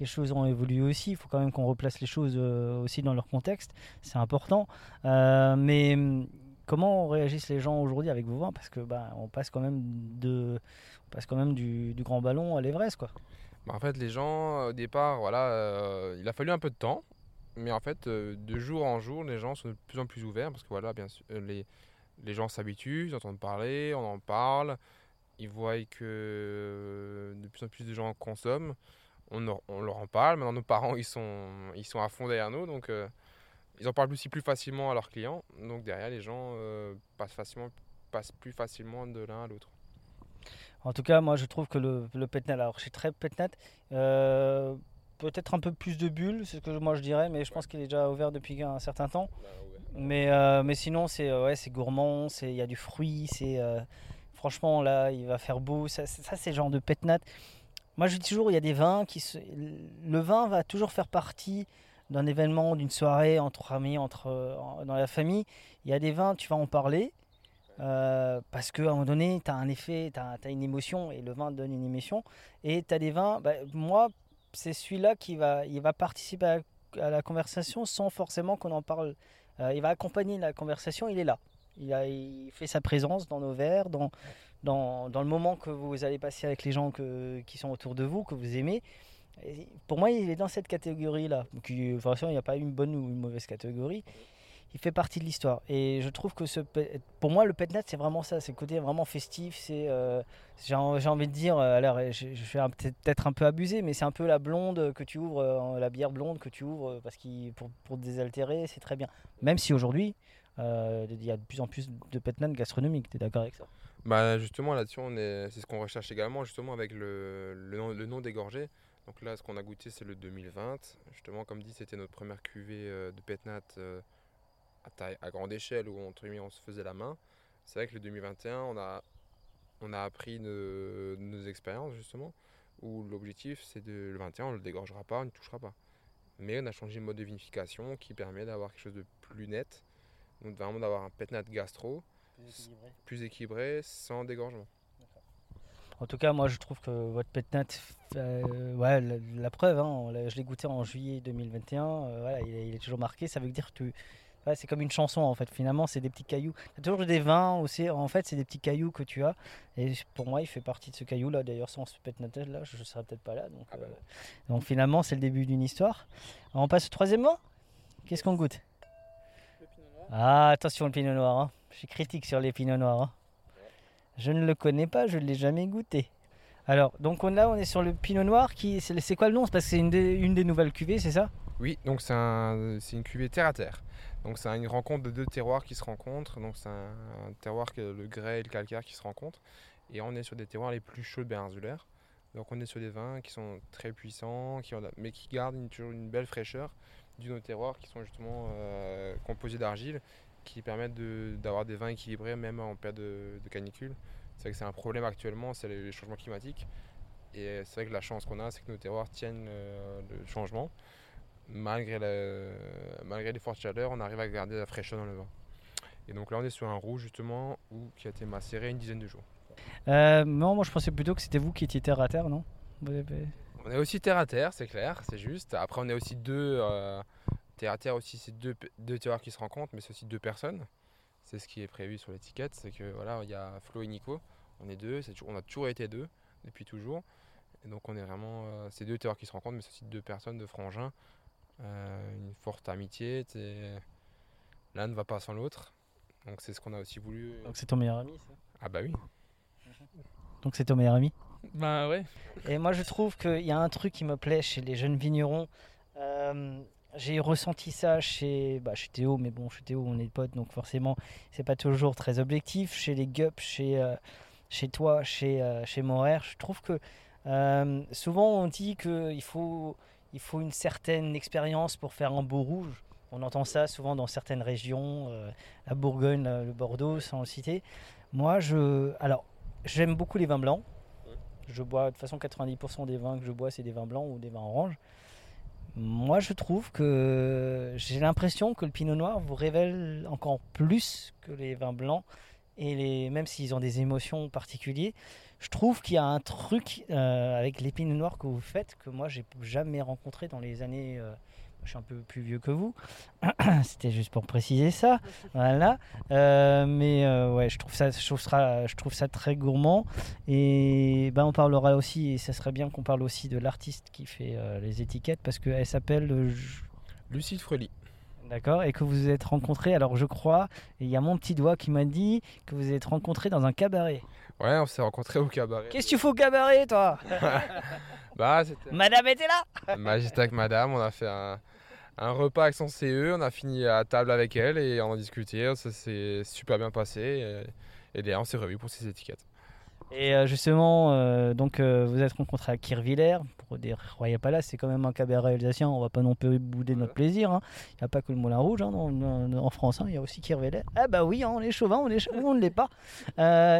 Les choses ont évolué aussi. Il faut quand même qu'on replace les choses euh, aussi dans leur contexte. C'est important. Mais hum, comment réagissent les gens aujourd'hui avec vos vins Parce que bah, on passe quand même de, on passe quand même du, grand ballon à l'Everest, quoi. Bah, en fait, les gens, au départ, voilà, euh, il a fallu un peu de temps. Mais en fait, euh, de jour en jour, les gens sont de plus en plus ouverts parce que voilà, bien sûr, euh, les, gens s'habituent, ils entendent parler, on en parle, ils voient que de plus en plus de gens consomment, on, on leur en parle. Maintenant, nos parents, ils sont, ils sont à fond derrière nous, donc ils en parlent aussi plus facilement à leurs clients. Donc derrière, les gens euh, passent, facilement, passent plus facilement de l'un à l'autre. En tout cas, moi je trouve que le, le Petnat, alors je suis très Petnat, euh, peut-être un peu plus de bulles, c'est ce que moi je dirais, mais je pense qu'il est déjà ouvert depuis un certain temps. Mais, euh, mais sinon, c'est ouais, gourmand, il y a du fruit, c'est franchement là, il va faire beau. Ça, c'est- ça, c'est le genre de Petnat. Moi je dis toujours, il y a des vins qui. se- Le vin va toujours faire partie d'un événement, d'une soirée entre amis, entre, euh, dans la famille. Il y a des vins, tu vas en parler. Euh, parce qu'à un moment donné, tu as un effet, tu as, une émotion et le vin donne une émotion. Et tu as des vins, bah, moi, c'est celui-là qui va, il va participer à, la conversation sans forcément qu'on en parle. Euh, il va accompagner la conversation, il est là. Il, a, il fait sa présence dans nos verres, dans, dans, dans le moment que vous allez passer avec les gens que, qui sont autour de vous, que vous aimez. Pour moi, il est dans cette catégorie-là. De toute façon, il n'y a pas une bonne ou une mauvaise catégorie il fait partie de l'histoire. Et je trouve que pour moi, le Petnat, c'est vraiment ça. C'est le côté vraiment festif. C'est, euh, j'ai, en- j'ai envie de dire, euh, alors je, je vais un- peut-être un peu abusé, mais c'est un peu la blonde que tu ouvres, euh, la bière blonde que tu ouvres parce qu'il pour, désaltérer, c'est très bien. Même si aujourd'hui, il y a de plus en plus de Petnat gastronomiques. Tu es d'accord avec ça? Bah justement là-dessus, c'est ce qu'on recherche également justement avec le, le, le nom dégorgé. Donc là, ce qu'on a goûté, c'est le 2020. Justement, comme dit, c'était notre première cuvée euh, de Petnat euh, à, taille, à grande échelle où entre guillemets, on se faisait la main. C'est vrai que le 2021, on a, on a appris de, de nos expériences justement, où l'objectif c'est de le 21, on ne le dégorgera pas, on ne touchera pas. Mais on a changé le mode de vinification qui permet d'avoir quelque chose de plus net. Donc vraiment d'avoir un Petnat gastro plus équilibré sans dégorgement. En tout cas, moi, je trouve que votre Petnat, euh, ouais, la, la preuve, hein, l'a- je l'ai goûté en juillet 2021, euh, voilà, il, est, il est toujours marqué. Ça veut dire que tu- ouais, c'est comme une chanson en fait. Finalement, c'est des petits cailloux. Tu as toujours des vins aussi. En fait, c'est des petits cailloux que tu as. Et pour moi, il fait partie de ce caillou là. D'ailleurs, sans ce Petnat là, je ne serais peut-être pas là. Donc, Ah bah euh, donc finalement, c'est le début d'une histoire. Alors, on passe au troisième mot? Qu'est-ce qu'on goûte? Ah, attention le pinot noir. hein. Je suis critique sur les pinots noirs. hein. Je ne le connais pas, je ne l'ai jamais goûté. Alors, donc on, là, on est sur le pinot noir. qui C'est quoi le nom? C'est une, des- nouvelles cuvées, c'est ça? Oui, donc c'est un, c'est une cuvée terre à terre. Donc c'est une rencontre de deux terroirs qui se rencontrent. Donc c'est un, un terroir que le grès et le calcaire qui se rencontrent. Et on est sur des terroirs les plus chauds de baie insulaire. Donc on est sur des vins qui sont très puissants, mais qui gardent une- toujours une belle fraîcheur du nos terroirs qui sont justement euh, composés d'argile, qui permettent de- d'avoir des vins équilibrés même en période de, de canicule. C'est vrai que c'est un problème actuellement, c'est les changements climatiques. Et c'est vrai que la chance qu'on a, c'est que nos terroirs tiennent euh, le changement. Malgré, la- malgré les fortes chaleurs, on arrive à garder la fraîcheur dans le vin. Et donc là, on est sur un rouge justement où, qui a été macéré une dizaine de jours. Euh, Non, moi je pensais plutôt que c'était vous qui étiez terre à terre, non? On est aussi terre à terre, c'est clair, c'est juste. Après, on est aussi deux. euh, terre à terre aussi, c'est deux, deux terroirs qui se rencontrent, mais c'est aussi deux personnes. C'est ce qui est prévu sur l'étiquette. C'est que voilà, il y a Flo et Nico. On est deux, c'est toujours- on a toujours été deux depuis toujours. Et donc, on est vraiment. euh, c'est deux terroirs qui se rencontrent, mais c'est aussi deux personnes de frangins. euh, une forte amitié. c'est- L'un ne va pas sans l'autre. Donc c'est ce qu'on a aussi voulu. Donc c'est ton meilleur ami, ça? Ah bah oui. Donc c'est ton meilleur ami? Ben ouais. Et moi je trouve qu'il y a un truc qui me plaît chez les jeunes vignerons. Euh, j'ai ressenti ça chez, bah, chez Théo, mais bon, chez Théo on est potes, donc forcément c'est pas toujours très objectif. Chez les Gups, chez, euh, chez toi, chez, euh, chez Morer, je trouve que euh, souvent on dit qu'il faut, il faut une certaine expérience pour faire un beau rouge. On entend ça souvent dans certaines régions, euh, la Bourgogne, la- le Bordeaux, sans le citer. Moi, je, alors, j'aime beaucoup les vins blancs. Je bois, de toute façon, 90% des vins que je bois, c'est des vins blancs ou des vins oranges. Moi, je trouve que j'ai l'impression que le pinot noir vous révèle encore plus que les vins blancs. Et même s'ils ont des émotions particulières, je trouve qu'il y a un truc euh, avec les pinots que vous faites que moi, j'ai jamais rencontré dans les années. euh, je suis un peu plus vieux que vous. C'était juste pour préciser ça. Voilà. Euh, mais euh, ouais, je trouve, ça, je, trouve ça, je trouve ça très gourmand. Et ben, on parlera aussi, et ça serait bien qu'on parle aussi de l'artiste qui fait euh, les étiquettes parce qu'elle s'appelle. euh, Lucide Freli. D'accord, et que vous vous êtes rencontrés. Alors je crois, il y a mon petit doigt qui m'a dit que vous vous êtes rencontrés dans un cabaret. Ouais, on s'est rencontrés au cabaret. Qu'est-ce que tu fais au cabaret, toi? Bah, c'était. Madame était là? Bah, j'étais avec madame, on a fait un, un repas avec son CE, on a fini à table avec elle et on a discuté, ça s'est super bien passé. Et, et derrière, on s'est revu pour ses étiquettes. Et euh, justement, euh, donc euh, vous êtes rencontrés à Kirvillers pour des Royal Palace, c'est quand même un cabaret alsacien, on va pas non plus bouder notre plaisir. hein. Il n'y a pas que le Moulin Rouge hein, dans- dans- en France, hein, il y a aussi Kirvillers. Ah bah oui, on est chauvin, on est chauvin, on ne l'est pas.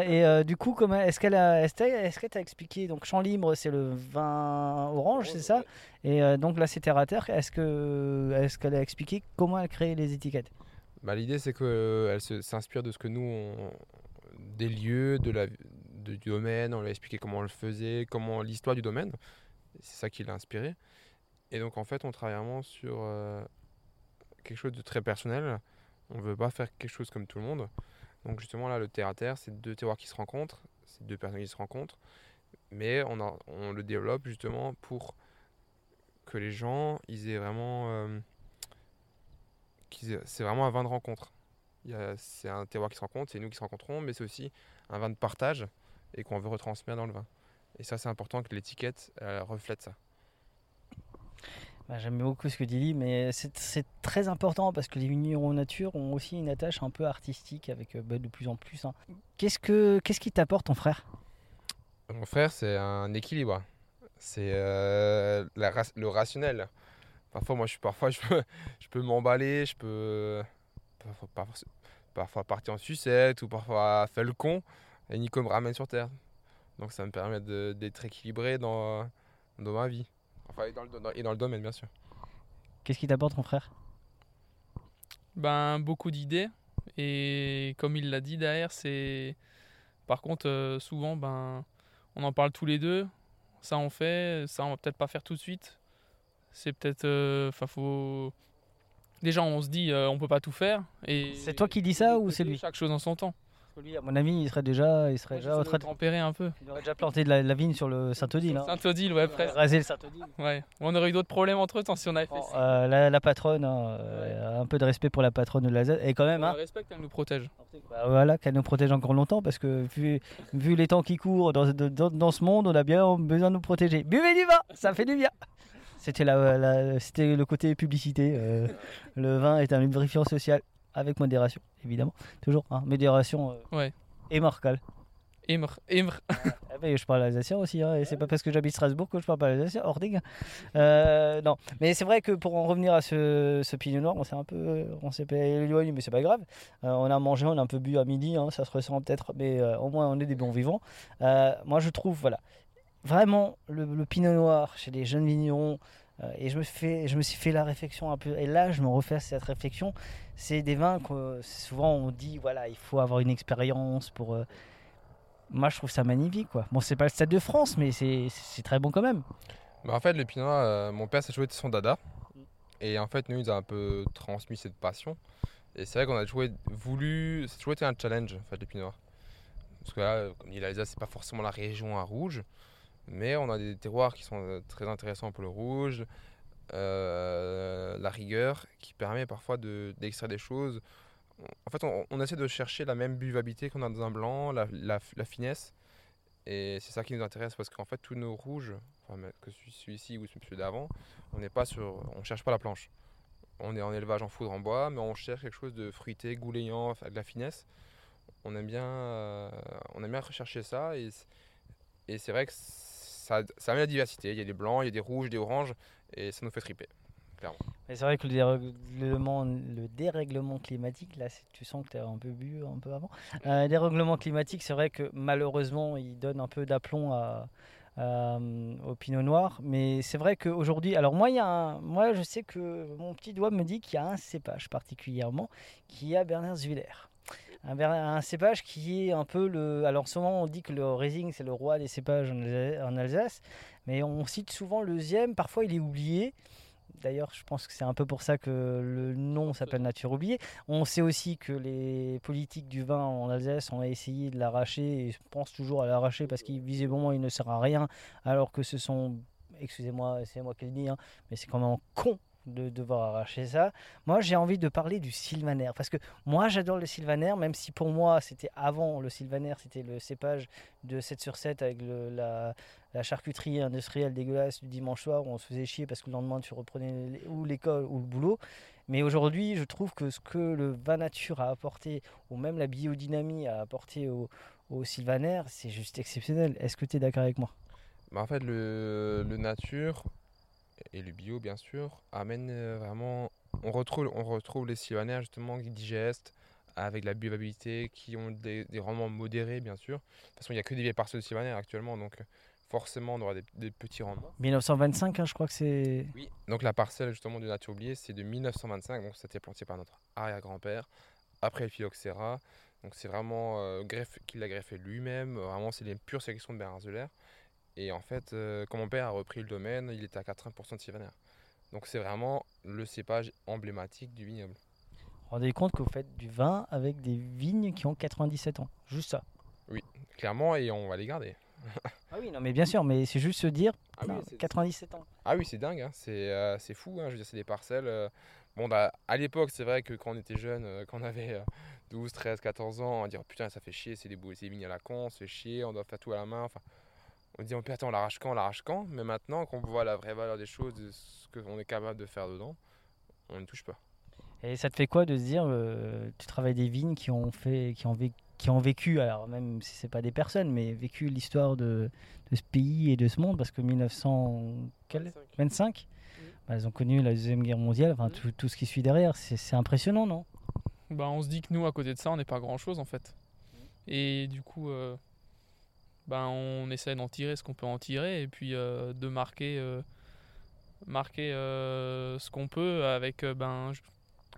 Et du coup, comment est-ce qu'elle a, est-ce qu'elle t'a expliqué Donc champ libre, c'est le vin orange, c'est ça? Et donc là, c'est terre à terre. Est-ce que, est-ce qu'elle a expliqué comment elle crée les étiquettes? Bah, L'idée, c'est qu'elle s'inspire de ce que nous, on- des lieux, de la, du domaine, on lui a expliqué comment on le faisait, comment l'histoire du domaine. C'est ça qui l'a inspiré. Et donc, en fait, on travaille vraiment sur euh, quelque chose de très personnel. On veut pas faire quelque chose comme tout le monde. Donc, justement, là, le terre à terre, c'est deux terroirs qui se rencontrent, c'est deux personnes qui se rencontrent. Mais on, le développe justement pour que les gens, ils aient vraiment. euh, c'est vraiment un vin de rencontre. C'est un terroir qui se rencontre, c'est nous qui se rencontrons, mais c'est aussi un vin de partage et qu'on veut retransmettre dans le vin. Et ça, c'est important que l'étiquette reflète ça. Bah, J'aime beaucoup ce que tu dis, mais c'est très important parce que les vignerons nature ont aussi une attache un peu artistique avec euh, bah, de plus en plus. hein. Qu'est-ce que qu'est-ce qui t'apporte ton frère? Mon frère, c'est un équilibre. C'est euh, le rationnel. Parfois, moi, je suis parfois, je peux, je peux m'emballer, je peux parfois, parfois- parfois partir en sucette ou parfois faire le con. Et Nico me ramène sur terre. Donc, ça me permet de- d'être équilibré dans, dans ma vie. Enfin, et dans, le, dans- et dans le domaine, bien sûr. Qu'est-ce qui t'apporte ton frère? Ben, beaucoup d'idées. Et comme il l'a dit derrière, c'est. Par contre, euh, souvent, ben, on en parle tous les deux. Ça, on fait. Ça, on va peut-être pas faire tout de suite. C'est peut-être. euh, Enfin, faut. Déjà, on se dit, euh, on peut pas tout faire. Et C'est toi qui dis ça ou c'est lui? Chaque chose en son temps. Que lui, à mon avis, il serait déjà, il serait déjà de train de- tempérer un peu. il aurait déjà planté de la, la vigne sur le Saint-Odile. hein. Saint-Odile, ouais, presque. Raser le Saint-Odile. Ouais. On aurait eu d'autres problèmes entre temps si on avait fait ça. Euh, la, la patronne, hein, euh, un peu de respect pour la patronne de l'Alsace. Et quand même, On hein, la respecte, elle nous protège. Bah voilà, qu'elle nous protège encore longtemps parce que vu, vu les temps qui courent dans, dans- dans ce monde, on a bien besoin de nous protéger. Buvez du vin, ça fait du bien. C'était la, la- c'était le côté publicité. euh, le vin est un lubrifiant social avec modération, évidemment. Toujours, hein, modération euh, Ouais. et marcal. Imr, Imr. Ben, je parle alsacien aussi, hein, et c'est pas parce que j'habite Strasbourg que je parle pas alsacien, Ording. Euh, non, mais c'est vrai que pour en revenir à ce, ce pinot noir, on s'est un peu, on s'est éloigné, mais c'est pas grave. Euh, on a mangé, on a un peu bu à midi, hein, ça se ressent peut-être, mais euh, au moins on est des bons vivants. Moi je trouve, voilà, vraiment le, le pinot noir chez les jeunes vignerons. Euh, et je me, suis fait la réflexion un peu, et là je me refais cette réflexion. C'est des vins que souvent on dit, voilà, il faut avoir une expérience pour. euh, moi, je trouve ça magnifique. Bon, c'est pas le Stade de France, mais c'est très bon quand même. Bah, en fait, le euh, mon père, a toujours été son dada. Et en fait, nous, il nous a un peu transmis cette passion. Et c'est vrai qu'on a toujours voulu. C'est toujours été un challenge, en fait, le. Parce que là, comme dit l'Alsace, c'est pas forcément la région à rouge. Mais on a des terroirs qui sont euh, très intéressants pour le rouge. euh, la rigueur qui permet parfois de- d'extraire des choses en fait, on, essaie de chercher la même buvabilité qu'on a dans un blanc, la, la- finesse. Et c'est ça qui nous intéresse parce qu'en fait, tous nos rouges, que celui- celui-ci ou celui d'avant, on n'est pas sur, on cherche pas la planche. On est en élevage en foudre en bois, mais on cherche quelque chose de fruité, goulayant, avec la finesse. On aime bien, euh, on aime bien rechercher ça et, et c'est vrai que ça, met la diversité. Il y a des blancs, il y a des rouges, des oranges et ça nous fait triper, c'est vrai que le dérèglement, le dérèglement climatique, là, tu sens que tu as un peu bu un peu avant. Euh, dérèglement climatique, c'est vrai que malheureusement, il donne un peu d'aplomb à, au pinot noir. Mais c'est vrai qu'aujourd'hui, alors moi, je sais que mon petit doigt me dit qu'il y a un cépage particulièrement qui est à Berners-Willer. Un, un cépage qui est un peu le. Alors, souvent, on dit que le Riesling, c'est le roi des cépages en Alsa- en Alsace, mais on cite souvent le Ziem. Parfois, il est oublié. D'ailleurs, je pense que c'est un peu pour ça que le nom s'appelle Nature oubliée. On sait aussi que les politiques du vin en Alsace ont essayé de l'arracher et pensent toujours à l'arracher parce qu'il il ne sert à rien, alors que ce sont, excusez-moi, c'est moi qui le dis, hein, mais c'est quand même con de devoir arracher ça. Moi, j'ai envie de parler du sylvaner parce que moi, j'adore le sylvaner, même si pour moi, c'était avant le sylvaner, c'était le cépage de 7 sur 7 avec la, charcuterie industrielle dégueulasse du dimanche soir où on se faisait chier parce que le lendemain, tu reprenais ou l'école ou le boulot. Mais aujourd'hui, je trouve que ce que le vin nature a apporté, ou même la biodynamie a apporté au, au sylvaner, c'est juste exceptionnel. Est-ce que tu es d'accord avec moi? Bah, en fait, le nature et le bio, bien sûr, amène euh, vraiment. On retrouve, on retrouve les sylvaner justement qui digestent avec de la buvabilité, qui ont des, des rendements modérés, bien sûr. De toute façon, il n'y a que des vieilles parcelles de sylvaner actuellement, donc euh, forcément, on aura des, des petits rendements. 1925, hein, je crois que c'est. Oui. Donc la parcelle justement de Nature Oubliée, c'est de 1925, donc ça a été planté par notre arrière-grand-père, après le phylloxéra. Donc c'est vraiment euh, greffe, qu'il a greffé lui-même, vraiment c'est les pures sélections de Bernard Zeller. Et en fait, euh, quand mon père a repris le domaine, il était à 80% de sylvaner. Donc c'est vraiment le cépage emblématique du vignoble. Rendez compte que vous faites du vin avec des vignes qui ont 97 ans. Juste ça. Oui, clairement, et on va les garder. Ah oui, non, mais bien sûr, mais c'est juste se dire Ah oui, non, c'est- 97 ans. Ah oui, c'est dingue, hein. c'est euh, c'est fou. hein. Je veux dire, c'est des parcelles. euh, Bon, bah, à l'époque, c'est vrai que quand on était jeune, euh, quand on avait euh, 12, 13, 14 ans, on oh, putain, ça fait chier, c'est des, c'est des vignes à la con, on se fait chier, on doit faire tout à la main. Enfin, on dit oh, putain, on l'arrache quand, on l'arrache quand. Mais maintenant, qu'on voit la vraie valeur des choses, de ce qu'on est capable de faire dedans, on ne touche pas. Et ça te fait quoi de se dire, euh, tu travailles des vignes qui ont fait, qui ont vécu, qui ont vécu, alors même si c'est pas des personnes, mais vécu l'histoire de, de ce pays et de ce monde, parce que 1925, bah, elles ont connu la deuxième guerre mondiale, enfin tout, tout ce qui suit derrière, c'est impressionnant, non? Bah, on se dit que nous, à côté de ça, on n'est pas grand chose en fait. Et du coup, euh, ben, on essaie d'en tirer ce qu'on peut en tirer et puis euh, de marquer, euh, marquer euh, ce qu'on peut avec euh, ben, ju-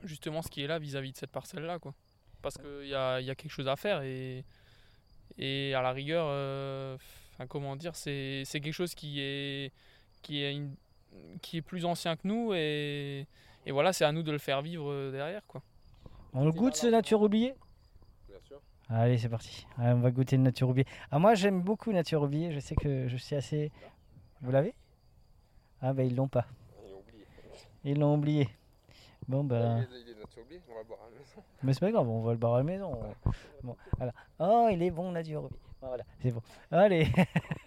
justement ce qui est là vis-à-vis de cette parcelle-là. quoi. Parce qu'il y a, il y a quelque chose à faire et, et à la rigueur, euh, enfin, comment dire, c'est c'est quelque chose qui est, qui, est une- qui est plus ancien que nous et, et voilà, c'est à nous de le faire vivre derrière. quoi. On le goûte ce nature oubliée? Bien sûr. Allez, c'est parti. Allez, on va goûter une nature oubliée. Ah, moi, j'aime beaucoup nature oubliée. Je sais que je suis assez. Vous l'avez? Ah, bah, ils l'ont pas. Ils l'ont oublié. Bon, bah. Il est nature oubliée, on va boire à la maison. Mais c'est pas grave, on va le barrer à la maison. Bon. Oh, il est bon, nature oubliée. Voilà, c'est bon. Allez.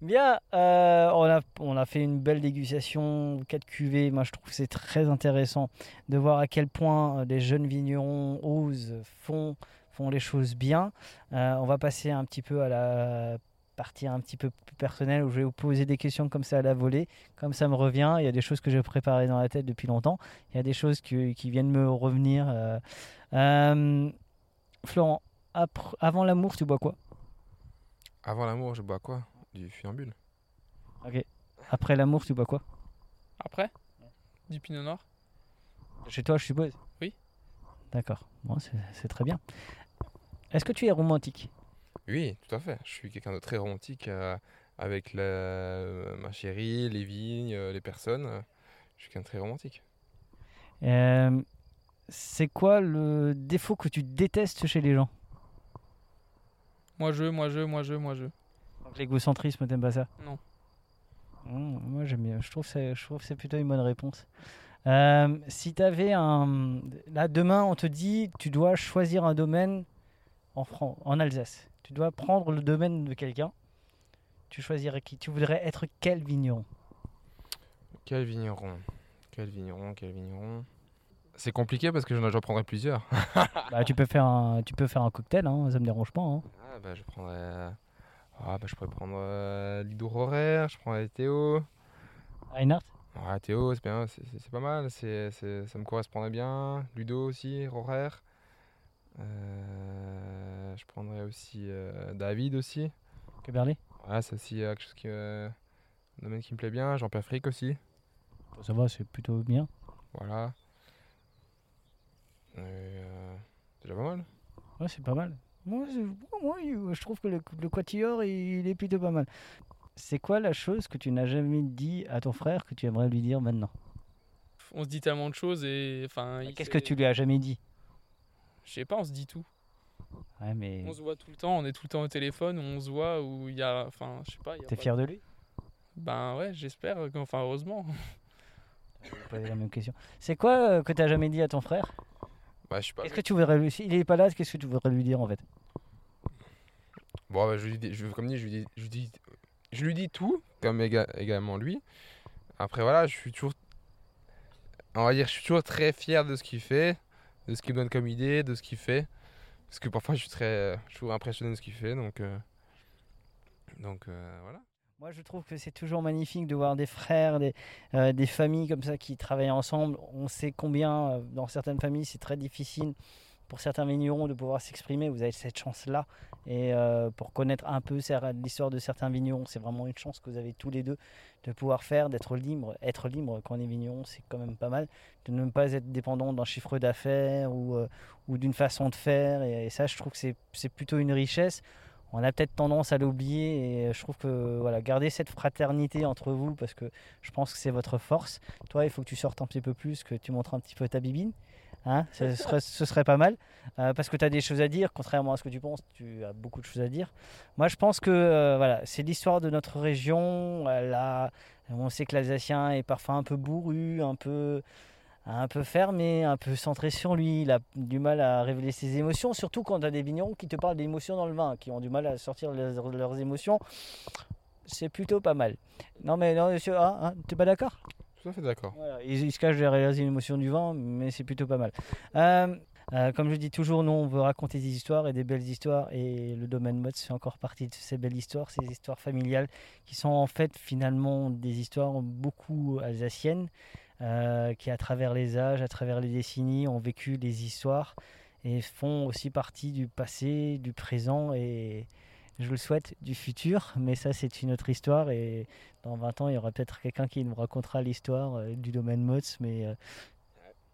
Bien, euh, on, a, on a fait une belle dégustation, 4 cuvées. Moi, je trouve c'est très intéressant de voir à quel point euh, les jeunes vignerons osent, font, font les choses bien. Euh, on va passer un petit peu à la partie un petit peu plus personnelle où je vais vous poser des questions comme ça à la volée. Comme ça me revient, il y a des choses que j'ai préparées dans la tête depuis longtemps. Il y a des choses qui, viennent me revenir. Florent, avant l'amour, tu bois quoi? Avant l'amour, je bois quoi? Du funambule. Ok. Après l'amour, tu bois quoi? Après, du pinot noir? Chez toi, je suppose? Oui. D'accord. Bon, c'est c'est très bien. Est-ce que tu es romantique? Oui, tout à fait. Je suis quelqu'un de très romantique euh, avec la- ma chérie, les vignes, euh, les personnes. euh, Je suis quelqu'un de très romantique. Euh, C'est quoi le défaut que tu détestes chez les gens? Moi je, moi je, moi je, moi je. L'égocentrisme, t'aimes pas ça? Non. Mmh, Moi, j'aime bien. Je trouve, que c'est- je trouve que c'est plutôt une bonne réponse. Euh, si tu avais un. Là, demain, on te dit, tu dois choisir un domaine en, Fran- en Alsace. Tu dois prendre le domaine de quelqu'un. Tu choisirais qui? Tu voudrais être quel vigneron? Quel vigneron? Quel vigneron? Quel vigneron? C'est compliqué parce que j'en j'en prendrais plusieurs. bah, tu, peux faire un, tu peux faire un cocktail, hein, ça me dérange pas. hein. Ah bah je prendrais. Ah bah je pourrais prendre euh, Lido Rorer, je prendrais Théo. Reinhardt? Ouais, Théo, c'est bien, c'est- pas mal, c'est ça me correspondrait bien. Ludo aussi, Rorer. Euh, je prendrais aussi euh, David aussi. Keberlé Ouais, c'est aussi euh, quelque chose qui, un domaine qui me plaît bien. Jean-Pierre Frick aussi. Ça va, c'est plutôt bien. Voilà. C'est déjà pas mal. Ouais, c'est pas mal. Moi, je trouve que le, le quatuor, il est plutôt pas mal. C'est quoi la chose que tu n'as jamais dit à ton frère que tu aimerais lui dire maintenant? On se dit tellement de choses et enfin. Qu'est-ce que tu lui as jamais dit? Je sais pas, on se dit tout. Ouais, mais On se voit tout le temps, on est tout le temps au téléphone, on se voit où il y a. Enfin, je sais pas. t'es fier de lui? Ben ouais, j'espère. Enfin, heureusement. Je vais poser la même question. C'est quoi euh, que t'as jamais dit à ton frère? Bah, je sais pas. Qu'est-ce que tu voudrais lui S'il est pas là, qu'est-ce que tu voudrais lui dire en fait? Bon, bah, je lui dis, je, comme dit, je lui dis, je lui dis, je lui dis tout, comme éga- également lui. Après, voilà, je suis toujours, on va dire, je suis toujours très fier de ce qu'il fait, de ce qu'il me donne comme idée, de ce qu'il fait. Parce que parfois, je suis très, euh, je suis toujours impressionné de ce qu'il fait, donc, euh, donc euh, voilà. Moi, je trouve que c'est toujours magnifique de voir des frères, des, euh, familles comme ça qui travaillent ensemble. On sait combien, euh, dans certaines familles, c'est très difficile pour certains vignerons de pouvoir s'exprimer. Vous avez cette chance-là. Et euh, pour connaître un peu l'histoire de certains vignerons, c'est vraiment une chance que vous avez tous les deux de pouvoir faire, d'être libre. Être libre quand on est vigneron, c'est quand même pas mal. De ne pas être dépendant d'un chiffre d'affaires ou, d'une façon de faire. Et, ça, je trouve que c'est plutôt une richesse on a peut-être tendance à l'oublier et je trouve que voilà, garder cette fraternité entre vous parce que je pense que c'est votre force. Toi, il faut que tu sortes un petit peu plus, que tu montres un petit peu ta bibine. Hein ce, serait, ce serait pas mal euh, parce que tu as des choses à dire, contrairement à ce que tu penses, tu as beaucoup de choses à dire. Moi, je pense que euh, voilà, c'est l'histoire de notre région. On sait que l'Alsacien est parfois un peu bourru, un peu un peu fermé, un peu centré sur lui. Il a du mal à révéler ses émotions, surtout quand tu as des vignerons qui te parlent d'émotions dans le vin, qui ont du mal à sortir leurs, leurs émotions. C'est plutôt pas mal. Non, mais non, monsieur, ah, hein, t'es pas d'accord? Tout à fait d'accord. Voilà, il, il se cache derrière les émotions du vin, mais c'est plutôt pas mal. Euh, euh, comme je dis toujours, nous, on veut raconter des histoires et des belles histoires, et le domaine mode fait encore partie de ces belles histoires, ces histoires familiales, qui sont en fait finalement des histoires beaucoup alsaciennes, euh, qui à travers les âges, à travers les décennies, ont vécu des histoires et font aussi partie du passé, du présent et je le souhaite du futur, mais ça c'est une autre histoire et dans 20 ans il y aura peut-être quelqu'un qui nous racontera l'histoire euh, du domaine MOTS, mais euh,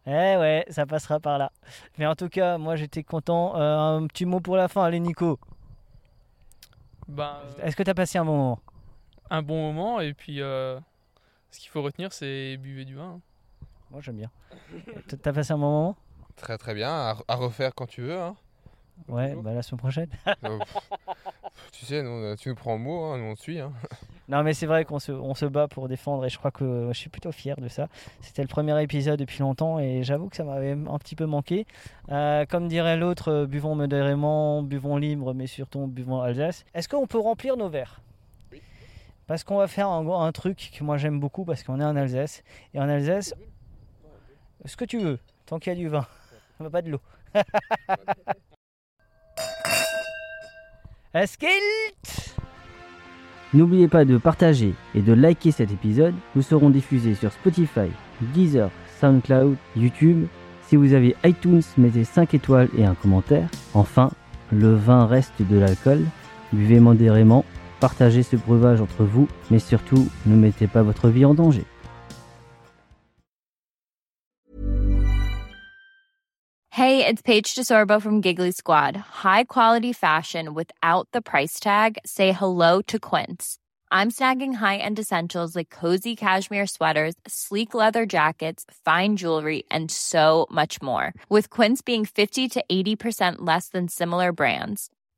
eh ouais, ça passera par là. Mais en tout cas, moi j'étais content. Euh, un petit mot pour la fin, allez Nico. Ben, Est-ce que tu as passé un bon moment? Un bon moment et puis euh, ce qu'il faut retenir, c'est buvez du vin. hein. Moi j'aime bien. T'as passé un bon moment? Très très bien, à, à refaire quand tu veux. Hein. Ouais, bah la semaine prochaine. Euh, tu sais, nous, euh, tu nous prends au mot, hein, nous on te suit. Hein. Non, mais c'est vrai qu'on se, on se bat pour défendre et je crois que je suis plutôt fier de ça. C'était le premier épisode depuis longtemps et j'avoue que ça m'avait un petit peu manqué. Euh, comme dirait l'autre, buvons modérément, buvons libre, mais surtout buvons Alsace. Est-ce qu'on peut remplir nos verres? Parce qu'on va faire un, truc que moi j'aime beaucoup parce qu'on est en Alsace. Et en Alsace, ce que tu veux, tant qu'il y a du vin, pas de l'eau. Qu'il N'oubliez pas de partager et de liker cet épisode. Nous serons diffusés sur Spotify, Deezer, SoundCloud, YouTube. Si vous avez iTunes, mettez 5 étoiles et un commentaire. Enfin, le vin reste de l'alcool. Buvez modérément, partagez ce breuvage entre vous, mais surtout, ne mettez pas votre vie en danger. Hey, it's Paige DeSorbo from Giggly Squad. High quality fashion without the price tag. Say hello to Quince. I'm snagging high-end essentials like cozy cashmere sweaters, sleek leather jackets, fine jewelry, and so much more. With Quince being 50 to 80% less than similar brands.